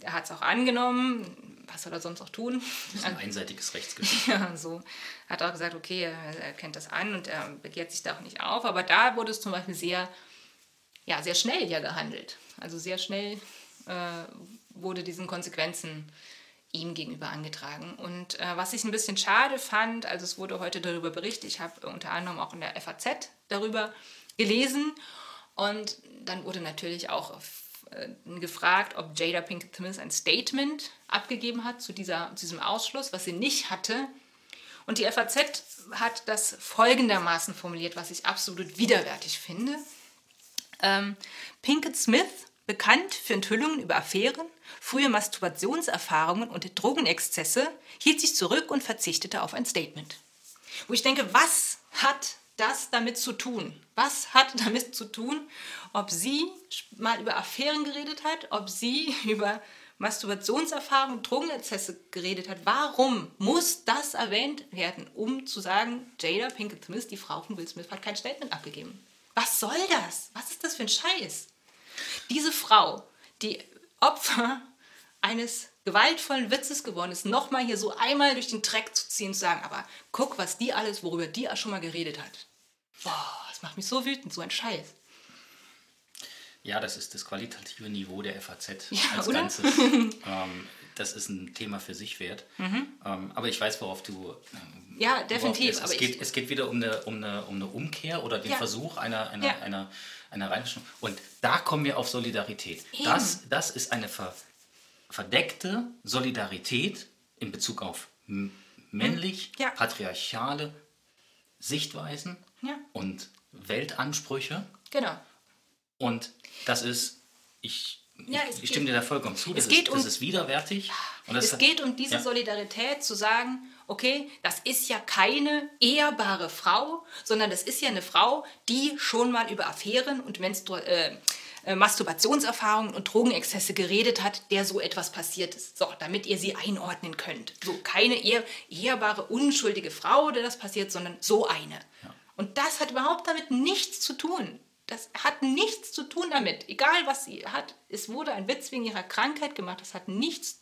er hat es auch angenommen, was soll er sonst auch tun? Das ist ein einseitiges Rechtsgebiet. Ja, so. Hat auch gesagt, okay, er kennt das an und er begehrt sich da auch nicht auf. Aber da wurde es zum Beispiel sehr, ja, sehr schnell ja gehandelt. Also sehr schnell äh, wurde diesen Konsequenzen ihm gegenüber angetragen. Und äh, was ich ein bisschen schade fand, also es wurde heute darüber berichtet, ich habe unter anderem auch in der FAZ darüber gelesen und dann wurde natürlich auch äh, gefragt, ob Jada Pinkett Smith ein Statement abgegeben hat zu, dieser, zu diesem Ausschluss, was sie nicht hatte. Und die FAZ hat das folgendermaßen formuliert, was ich absolut widerwärtig finde. Ähm, Pinkett Smith, bekannt für Enthüllungen über Affären, frühe Masturbationserfahrungen und Drogenexzesse, hielt sich zurück und verzichtete auf ein Statement. Wo ich denke, was hat das damit zu tun? Was hat damit zu tun, ob sie mal über Affären geredet hat, ob sie über Masturbationserfahrungen und Drogenexzesse geredet hat? Warum muss das erwähnt werden, um zu sagen, Jada Pinkett Smith, die Frau von Will Smith, hat kein Statement abgegeben? Was soll das? Was ist das für ein Scheiß? Diese Frau, die Opfer eines gewaltvollen Witzes geworden ist, nochmal hier so einmal durch den Dreck zu ziehen und zu sagen, aber guck, was die alles, worüber die schon mal geredet hat. Boah, das macht mich so wütend, so ein Scheiß. Ja, das ist das qualitative Niveau der FAZ Ja, als oder? Ganzes. ähm, das ist ein Thema für sich wert. Ähm, aber ich weiß, worauf du. Ja, definitiv, Es, aber es, geht, es geht wieder um eine, um eine, um eine Umkehr oder den Ja. Versuch einer, einer, Ja. einer, einer Reinmischung. Und da kommen wir auf Solidarität. Eben. Das, das ist eine ver, verdeckte Solidarität in Bezug auf männlich, Ja. patriarchale Sichtweisen und Weltansprüche. Genau. Und das ist, ich, Ja, ich, ich stimme dir da vollkommen zu, das, es geht ist, das um- ist widerwärtig. Das Es geht um diese ja. Solidarität zu sagen, okay, das ist ja keine ehrbare Frau, sondern das ist ja eine Frau, die schon mal über Affären und Menstru äh, äh, Masturbationserfahrungen und Drogenexzesse geredet hat, der so etwas passiert ist. So, damit ihr sie einordnen könnt. So, keine ehr ehrbare, unschuldige Frau, der das passiert, sondern so eine. Und das hat überhaupt damit nichts zu tun. Das hat nichts zu tun damit. Egal, was sie hat. Es wurde ein Witz wegen ihrer Krankheit gemacht. Das hat nichts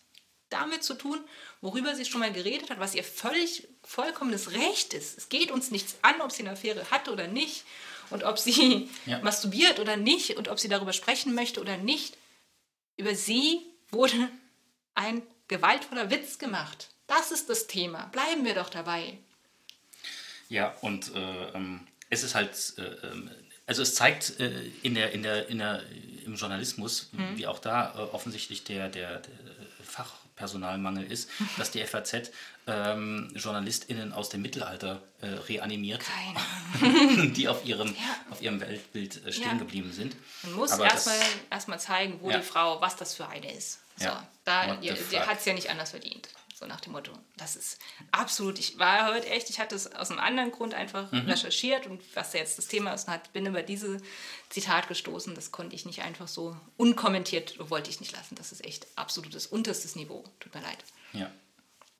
damit zu tun, worüber sie schon mal geredet hat, was ihr völlig vollkommenes Recht ist. Es geht uns nichts an, ob sie eine Affäre hatte oder nicht und ob sie Ja. masturbiert oder nicht und ob sie darüber sprechen möchte oder nicht. Über sie wurde ein gewaltvoller Witz gemacht. Das ist das Thema. Bleiben wir doch dabei. Ja, und äh, ähm, es ist halt, äh, ähm, also es zeigt äh, in der, in der, in der, im Journalismus, Mhm. wie auch da äh, offensichtlich der, der, der Fachpersonalmangel ist, dass die FAZ ähm, JournalistInnen aus dem Mittelalter äh, reanimiert, die auf ihrem, Ja. auf ihrem Weltbild äh, stehen Ja. geblieben sind. Man muss erstmal erst mal zeigen, wo Ja. die Frau, was das für eine ist. So, da, die, hat es ja nicht anders verdient. So nach dem Motto. Das ist absolut, ich war heute echt, ich hatte es aus einem anderen Grund einfach Mhm. recherchiert und was jetzt das Thema ist, und hat, bin über diese Zitat gestoßen. Das konnte ich nicht einfach so unkommentiert, wollte ich nicht lassen. Das ist echt absolutes unterstes Niveau. Tut mir leid. Ja.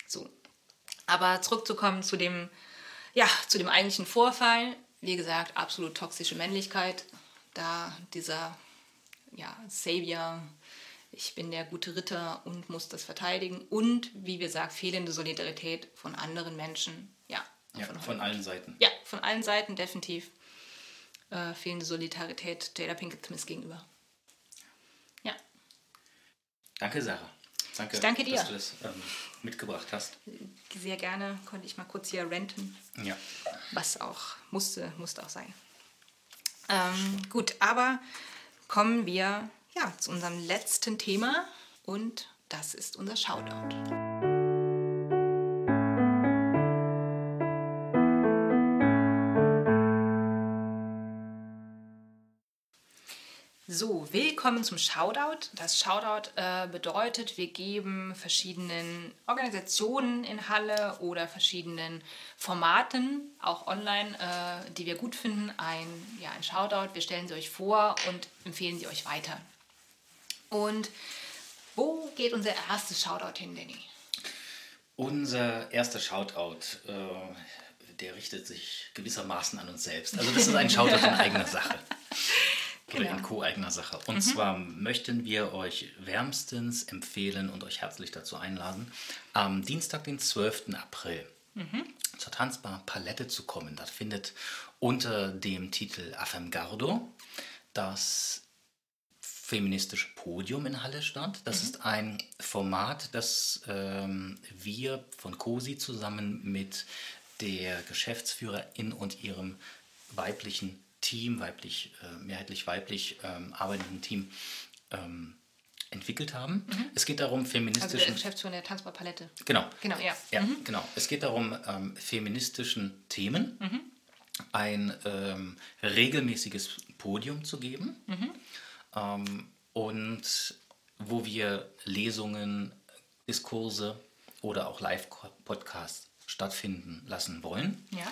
So. Aber zurückzukommen zu dem, ja, zu dem eigentlichen Vorfall. Wie gesagt, absolut toxische Männlichkeit. Da dieser ja, Savior, ich bin der gute Ritter und muss das verteidigen. Und, wie gesagt, fehlende Solidarität von anderen Menschen. Ja, ja, von, von allen Seiten. ja, von allen Seiten definitiv. Äh, fehlende Solidarität Jada Pinkett Smith gegenüber. Ja, Danke, Sarah. Danke, Ich danke dir. dass du das ähm, mitgebracht hast. sehr gerne konnte ich mal kurz hier renten. Ja. was auch musste, musste auch sein. Ähm, gut, aber kommen wir ja, zu unserem letzten Thema und das ist unser Shoutout. So, willkommen zum Shoutout. Das Shoutout äh, bedeutet, wir geben verschiedenen Organisationen in Halle oder verschiedenen Formaten, auch online, äh, die wir gut finden, ein, ja, ein Shoutout. Wir stellen sie euch vor und empfehlen sie euch weiter. Und wo geht unser erstes Shoutout hin, Danny? Unser erster Shoutout, äh, der richtet sich gewissermaßen an uns selbst. Also das ist ein Shoutout in eigener Sache. Oder genau. in co-eigener Sache. Und mhm. zwar möchten wir euch wärmstens empfehlen und euch herzlich dazu einladen, am Dienstag, den 12. April mhm. zur Tanzbar Palette zu kommen. Das findet unter dem Titel Affemgardo das feministische Podium in Halle statt. Das mhm. ist ein Format, das ähm, wir von COSI zusammen mit der Geschäftsführerin und ihrem weiblichen Team, weiblich, äh, mehrheitlich weiblich ähm, arbeitenden Team ähm, entwickelt haben. Mhm. Es geht darum, feministischen... Also der Geschäftsführer der Tanzbarpalette. Genau. Genau, ja. Ja, mhm. genau. Es geht darum, ähm, feministischen Themen mhm. ein ähm, regelmäßiges Podium zu geben mhm. Und wo wir Lesungen, Diskurse oder auch Live-Podcasts stattfinden lassen wollen. Ja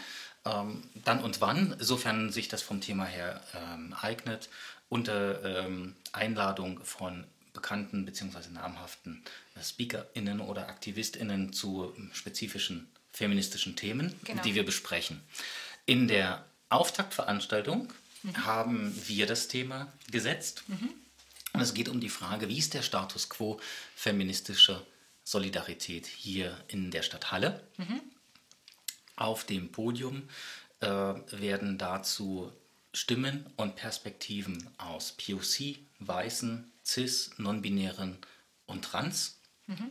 ähm, dann und wann, sofern sich das vom Thema her ähm, eignet, unter ähm, Einladung von bekannten bzw. namhaften äh, SpeakerInnen oder AktivistInnen zu spezifischen feministischen Themen, genau. die wir besprechen. In der Auftaktveranstaltung mhm. haben wir das Thema gesetzt. Mhm. Und es geht um die Frage, wie ist der Status quo feministischer Solidarität hier in der Stadt Halle? Mhm. Auf dem Podium äh, werden dazu Stimmen und Perspektiven aus POC, Weißen, Cis, Non-Binären und Trans mhm.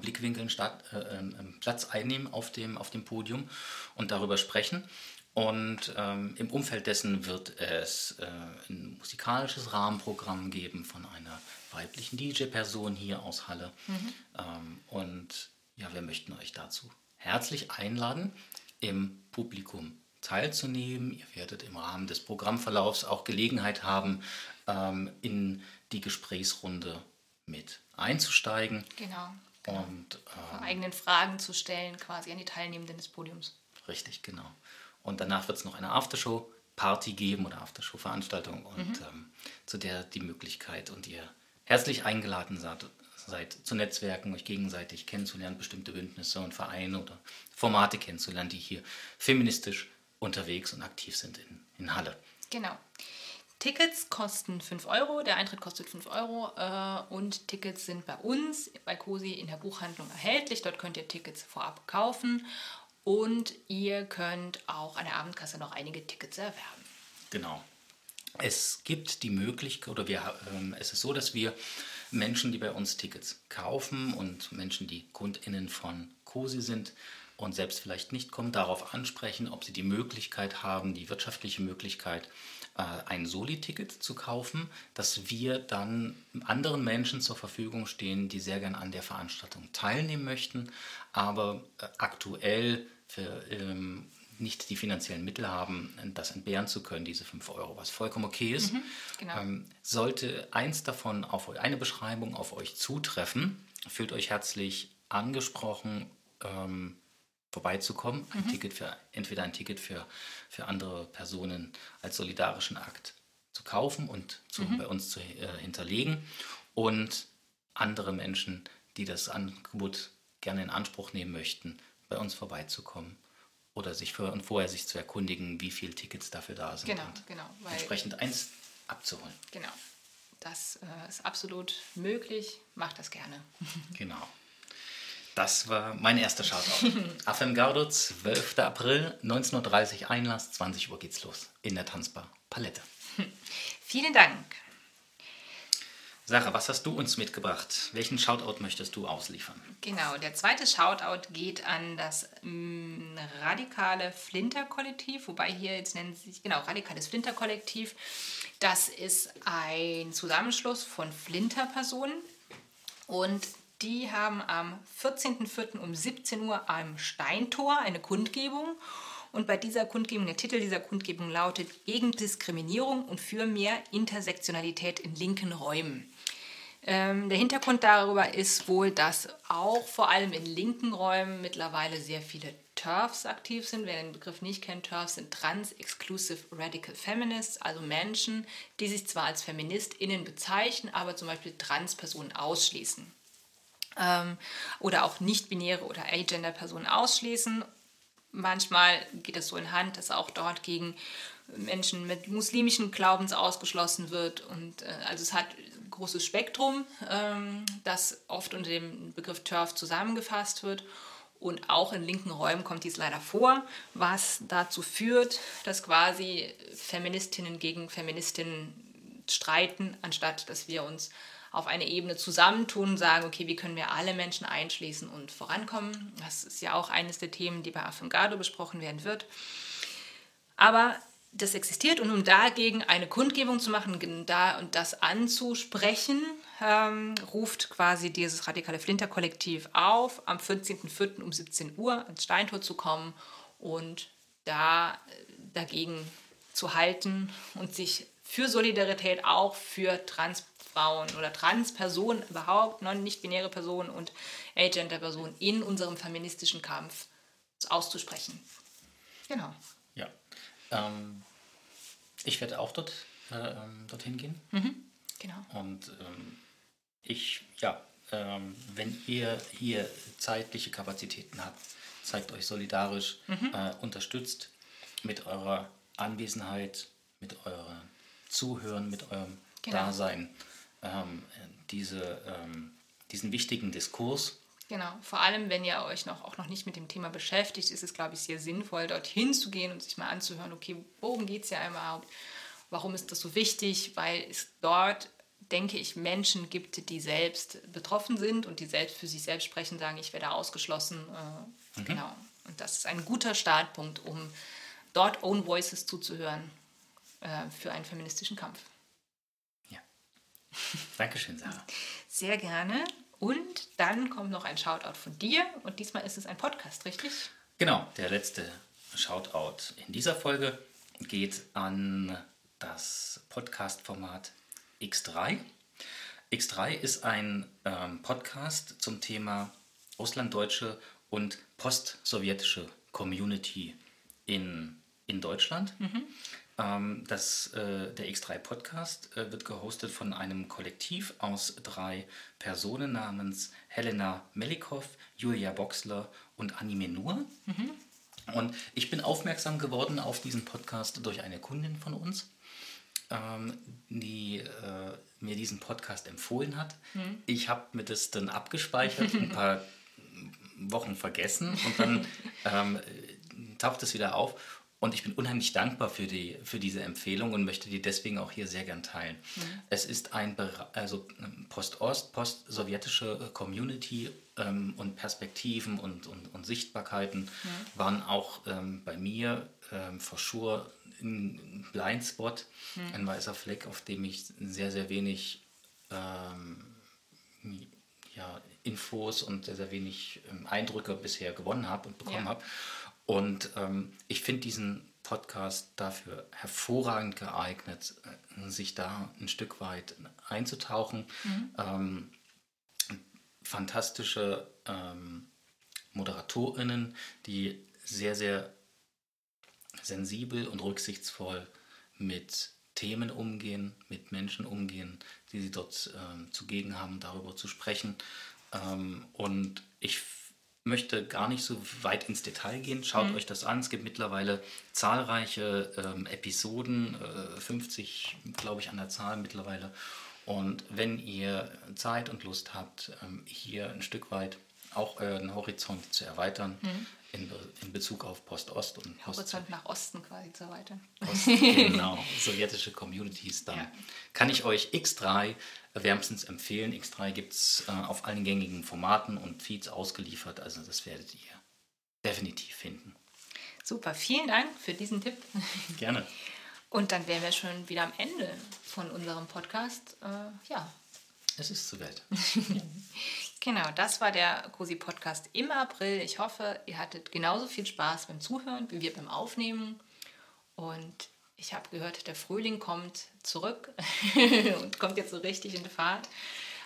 Blickwinkeln statt, äh, äh, Platz einnehmen auf dem, auf dem Podium und darüber sprechen. Und ähm, im Umfeld dessen wird es äh, ein musikalisches Rahmenprogramm geben von einer weiblichen DJ-Person hier aus Halle. Mhm. Ähm, und ja, wir möchten euch dazu herzlich einladen, im Publikum teilzunehmen. Ihr werdet im Rahmen des Programmverlaufs auch Gelegenheit haben, ähm, in die Gesprächsrunde mit einzusteigen. Genau. genau. Und ähm, eigenen Fragen zu stellen, quasi an die Teilnehmenden des Podiums. Richtig, genau. Und danach wird es noch eine Aftershow-Party geben oder Aftershow-Veranstaltung und mhm. ähm, zu der die Möglichkeit und ihr herzlich eingeladen seid, seid, zu Netzwerken, euch gegenseitig kennenzulernen, bestimmte Bündnisse und Vereine oder Formate kennenzulernen, die hier feministisch unterwegs und aktiv sind in, in Halle. Genau. Tickets kosten 5 Euro, der Eintritt kostet 5 Euro äh, und Tickets sind bei uns, bei COSI, in der Buchhandlung erhältlich. Dort könnt ihr Tickets vorab kaufen und ihr könnt auch an der Abendkasse noch einige Tickets erwerben. Genau. Es gibt die Möglichkeit, oder wir, äh, es ist so, dass wir Menschen, die bei uns Tickets kaufen und Menschen, die KundInnen von COSI sind und selbst vielleicht nicht kommen, darauf ansprechen, ob sie die Möglichkeit haben, die wirtschaftliche Möglichkeit, äh, ein Soli-Ticket zu kaufen, dass wir dann anderen Menschen zur Verfügung stehen, die sehr gern an der Veranstaltung teilnehmen möchten, aber äh, aktuell für ähm, nicht die finanziellen Mittel haben, das entbehren zu können, diese 5 Euro, was vollkommen okay ist. Mhm, genau. ähm, sollte eins davon auf euch, eine Beschreibung auf euch zutreffen, fühlt euch herzlich angesprochen, ähm, vorbeizukommen, ein mhm. Ticket für, entweder ein Ticket für, für andere Personen als solidarischen Akt zu kaufen und zu, mhm. bei uns zu äh, hinterlegen und andere Menschen, die das Angebot gerne in Anspruch nehmen möchten, bei uns vorbeizukommen oder sich für, und vorher sich zu erkundigen, wie viele Tickets dafür da sind. Genau, genau. entsprechend eins abzuholen. Genau. Das äh, ist absolut möglich. Macht das gerne. genau. Das war mein erster Shoutout. Afem Gaudo, 12. April, 19.30 Uhr Einlass, 20 Uhr geht's los in der Tanzbar Palette. Vielen Dank. Sarah, was hast du uns mitgebracht? Welchen Shoutout möchtest du ausliefern? Genau, der zweite Shoutout geht an das mh, mm, radikale Flinter-Kollektiv, wobei hier jetzt nennt sich, genau, radikales Flinter-Kollektiv. Das ist ein Zusammenschluss von Flinter-Personen und die haben am 14.04. um 17 Uhr am Steintor eine Kundgebung. Und bei dieser Kundgebung, der Titel dieser Kundgebung lautet Gegen Diskriminierung und für mehr Intersektionalität in linken Räumen. Ähm, der Hintergrund darüber ist wohl, dass auch vor allem in linken Räumen mittlerweile sehr viele TERFs aktiv sind. Wer den Begriff nicht kennt, TERFs sind Trans-Exclusive Radical Feminists, also Menschen, die sich zwar als FeministInnen bezeichnen, aber zum Beispiel Trans-Personen ausschließen. Ähm, oder auch nicht-binäre oder Agender-Personen ausschließen manchmal geht es so in Hand, dass auch dort gegen Menschen mit muslimischen Glaubens ausgeschlossen wird. Und äh, also es hat ein großes Spektrum, ähm, das oft unter dem Begriff TERF zusammengefasst wird. Und auch in linken Räumen kommt dies leider vor, was dazu führt, dass quasi Feministinnen gegen Feministinnen streiten, anstatt dass wir uns auf eine Ebene zusammentun und sagen, okay, wie können wir alle Menschen einschließen und vorankommen. Das ist ja auch eines der Themen, die bei Afungado besprochen werden wird. Aber das existiert und um dagegen eine Kundgebung zu machen da und das anzusprechen, ähm, ruft quasi dieses radikale Flinter-Kollektiv auf, am 14.04. um 17 Uhr ins Steintor zu kommen und da äh, dagegen zu halten und sich für Solidarität auch für Transfrauen oder Transpersonen überhaupt, nicht-binäre Personen und Agender-Personen in unserem feministischen Kampf auszusprechen. Genau. Ja. Ähm, ich werde auch dort, äh, ähm, dorthin gehen. Mhm. Genau. Und ähm, ich, ja, ähm, wenn ihr hier zeitliche Kapazitäten habt, zeigt euch solidarisch, mhm. äh, unterstützt mit eurer Anwesenheit, mit eurem Zuhören, mit eurem genau. Dasein ähm, diese, ähm, diesen wichtigen Diskurs. Genau, vor allem wenn ihr euch noch, auch noch nicht mit dem Thema beschäftigt, ist es, glaube ich, sehr sinnvoll, dorthin zu gehen und sich mal anzuhören, okay, worum geht es ja überhaupt? Warum ist das so wichtig? Weil es dort denke ich, Menschen gibt, die selbst betroffen sind und die selbst für sich selbst sprechen, sagen, ich werde ausgeschlossen. Äh, mhm. Genau. Und das ist ein guter Startpunkt, um dort Own Voices zuzuhören äh, für einen feministischen Kampf. Dankeschön, Sarah. Sehr gerne. Und dann kommt noch ein Shoutout von dir. Und diesmal ist es ein Podcast, richtig? Genau, der letzte Shoutout in dieser Folge geht an das Podcast-Format X3. X3 ist ein ähm, Podcast zum Thema russlanddeutsche und postsowjetische Community in, in Deutschland. Mhm. Ähm, das, äh, der X3 Podcast äh, wird gehostet von einem Kollektiv aus drei Personen namens Helena Melikow, Julia Boxler und Annie Menur. Mhm. Und ich bin aufmerksam geworden auf diesen Podcast durch eine Kundin von uns ähm, die äh, mir diesen Podcast empfohlen hat. Mhm. Ich habe mir das dann abgespeichert, ein paar Wochen vergessen und dann ähm, taucht es wieder auf. Und ich bin unheimlich dankbar für, die, für diese Empfehlung und möchte die deswegen auch hier sehr gern teilen. Mhm. Es ist ein also ähm, Post-Ost, post-sowjetische Community ähm, und Perspektiven und, und, und Sichtbarkeiten mhm. waren auch ähm, bei mir ähm, for sure ein Blindspot, hm. ein weißer Fleck, auf dem ich sehr, sehr wenig ähm, ja, Infos und sehr, sehr wenig ähm, Eindrücke bisher gewonnen habe und bekommen ja. habe. Und ähm, ich finde diesen Podcast dafür hervorragend geeignet, äh, sich da ein Stück weit einzutauchen. Mhm. Ähm, fantastische ähm, ModeratorInnen, die sehr, sehr sensibel und rücksichtsvoll mit Themen umgehen, mit Menschen umgehen, die sie dort ähm, zugegen haben, darüber zu sprechen. Ähm, und ich möchte gar nicht so weit ins Detail gehen. Schaut mhm. euch das an. Es gibt mittlerweile zahlreiche ähm, Episoden, äh, 50 glaube ich an der Zahl mittlerweile. Und wenn ihr Zeit und Lust habt, ähm, hier ein Stück weit auch euren Horizont zu erweitern, mhm in, in Bezug auf Post-Ost und Post Horizont nach Osten quasi zu erweitern. Ost, genau, sowjetische Communities dann. Ja. Kann ich euch X3 wärmstens empfehlen. X3 gibt es äh, auf allen gängigen Formaten und Feeds ausgeliefert, also das werdet ihr definitiv finden. Super, vielen Dank für diesen Tipp. Gerne. Und dann wären wir schon wieder am Ende von unserem Podcast. Äh, ja. Es ist soweit. Genau, das war der COSI Podcast im April. Ich hoffe, ihr hattet genauso viel Spaß beim Zuhören wie wir beim Aufnehmen. Und ich habe gehört, der Frühling kommt zurück und kommt jetzt so richtig in die Fahrt.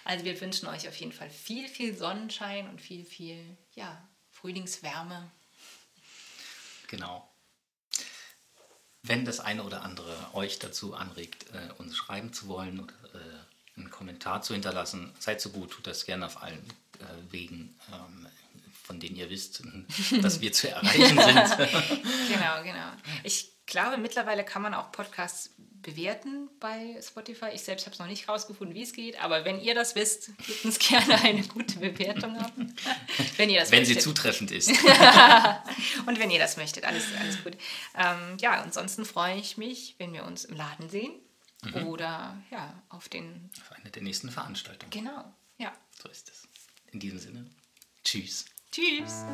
Also wir wünschen euch auf jeden Fall viel, viel Sonnenschein und viel, viel ja, Frühlingswärme. Genau. Wenn das eine oder andere euch dazu anregt, äh, uns schreiben zu wollen oder äh, einen Kommentar zu hinterlassen. Seid so gut, tut das gerne auf allen äh, Wegen. Ähm, von denen ihr wisst, dass wir zu erreichen sind. genau, genau. Ich glaube, mittlerweile kann man auch Podcasts bewerten bei Spotify. Ich selbst habe es noch nicht rausgefunden, wie es geht, aber wenn ihr das wisst, gebt uns gerne eine gute Bewertung ab. wenn ihr das wenn möchtet. sie zutreffend ist. und wenn ihr das möchtet, alles, alles gut. Ähm, ja, ansonsten freue ich mich, wenn wir uns im Laden sehen mhm. oder ja, auf den. Auf eine der nächsten Veranstaltungen. Genau, ja. So ist es. In diesem Sinne, tschüss. Tschüss.